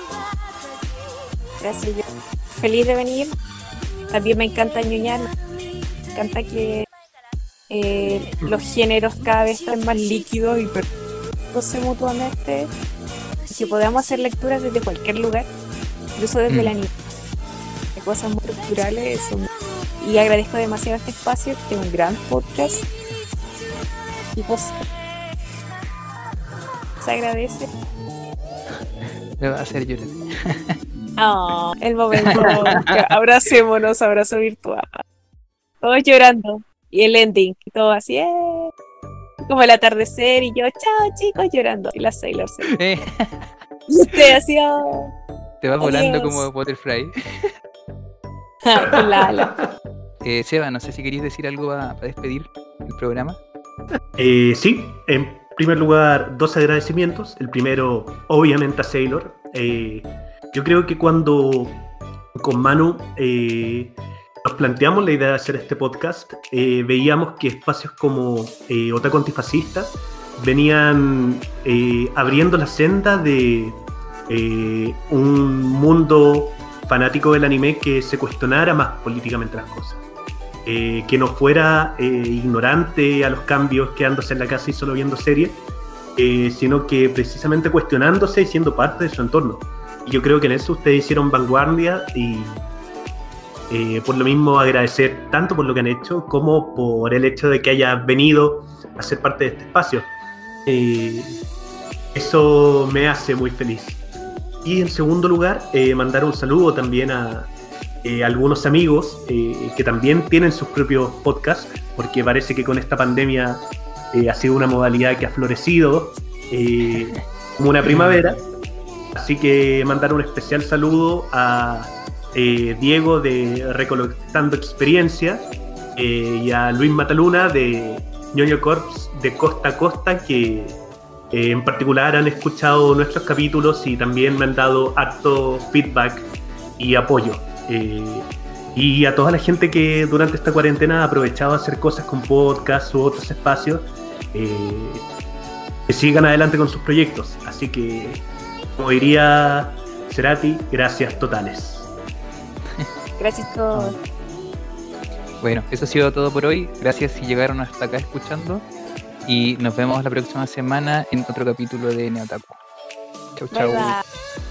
Gracias, feliz de venir. También me encanta ñoñar. Me encanta que eh, los géneros cada vez estén más líquidos y perdiéndose mutuamente. Y que podamos hacer lecturas desde cualquier lugar, incluso desde Mm. la niña. De cosas muy estructurales. son- Y agradezco demasiado este espacio, que es un gran podcast. Y pues se agradece. Me va a hacer llorar. Ah, el momento. abracémonos, abrazo virtual. Todos llorando. Y el ending, y todo así, ¡eh! como el atardecer, y yo, chao chicos, llorando. Y la Sailor. Eh, Y usted así, oh, te vas volando como Butterfly. con la ala. Eh, Seba, no sé si queréis decir algo para despedir el programa. Eh, sí, en primer lugar, dos agradecimientos. El primero, obviamente, a Sailor. Eh, yo creo que cuando con Manu eh, nos planteamos la idea de hacer este podcast, eh, veíamos que espacios como eh, Otaku Antifascista venían eh, abriendo la senda de eh, un mundo fanático del anime que se cuestionara más políticamente las cosas. Eh, que no fuera eh, ignorante a los cambios, quedándose en la casa y solo viendo series, eh, sino que precisamente cuestionándose y siendo parte de su entorno. Yo creo que en eso ustedes hicieron vanguardia y eh, por lo mismo agradecer tanto por lo que han hecho como por el hecho de que haya venido a ser parte de este espacio. Eh, eso me hace muy feliz. Y en segundo lugar, eh, mandar un saludo también a eh, algunos amigos que también tienen sus propios podcasts, porque parece que con esta pandemia ha sido una modalidad que ha florecido como una primavera. Así que mandar un especial saludo a eh, Diego de Recolectando Experiencia eh, y a Luis Mataluna de ñoño Corps de Costa a Costa que eh, en particular han escuchado nuestros capítulos y también me han dado harto feedback y apoyo. Eh, y a toda la gente que durante esta cuarentena ha aprovechado a hacer cosas con podcasts u otros espacios, que sigan adelante con sus proyectos. Así que, como diría Cerati, gracias totales. Gracias a todos. Bueno, eso ha sido todo por hoy. Gracias si llegaron hasta acá escuchando. Y nos vemos la próxima semana en otro capítulo de Neotaku. Chau, chau. Bye, bye.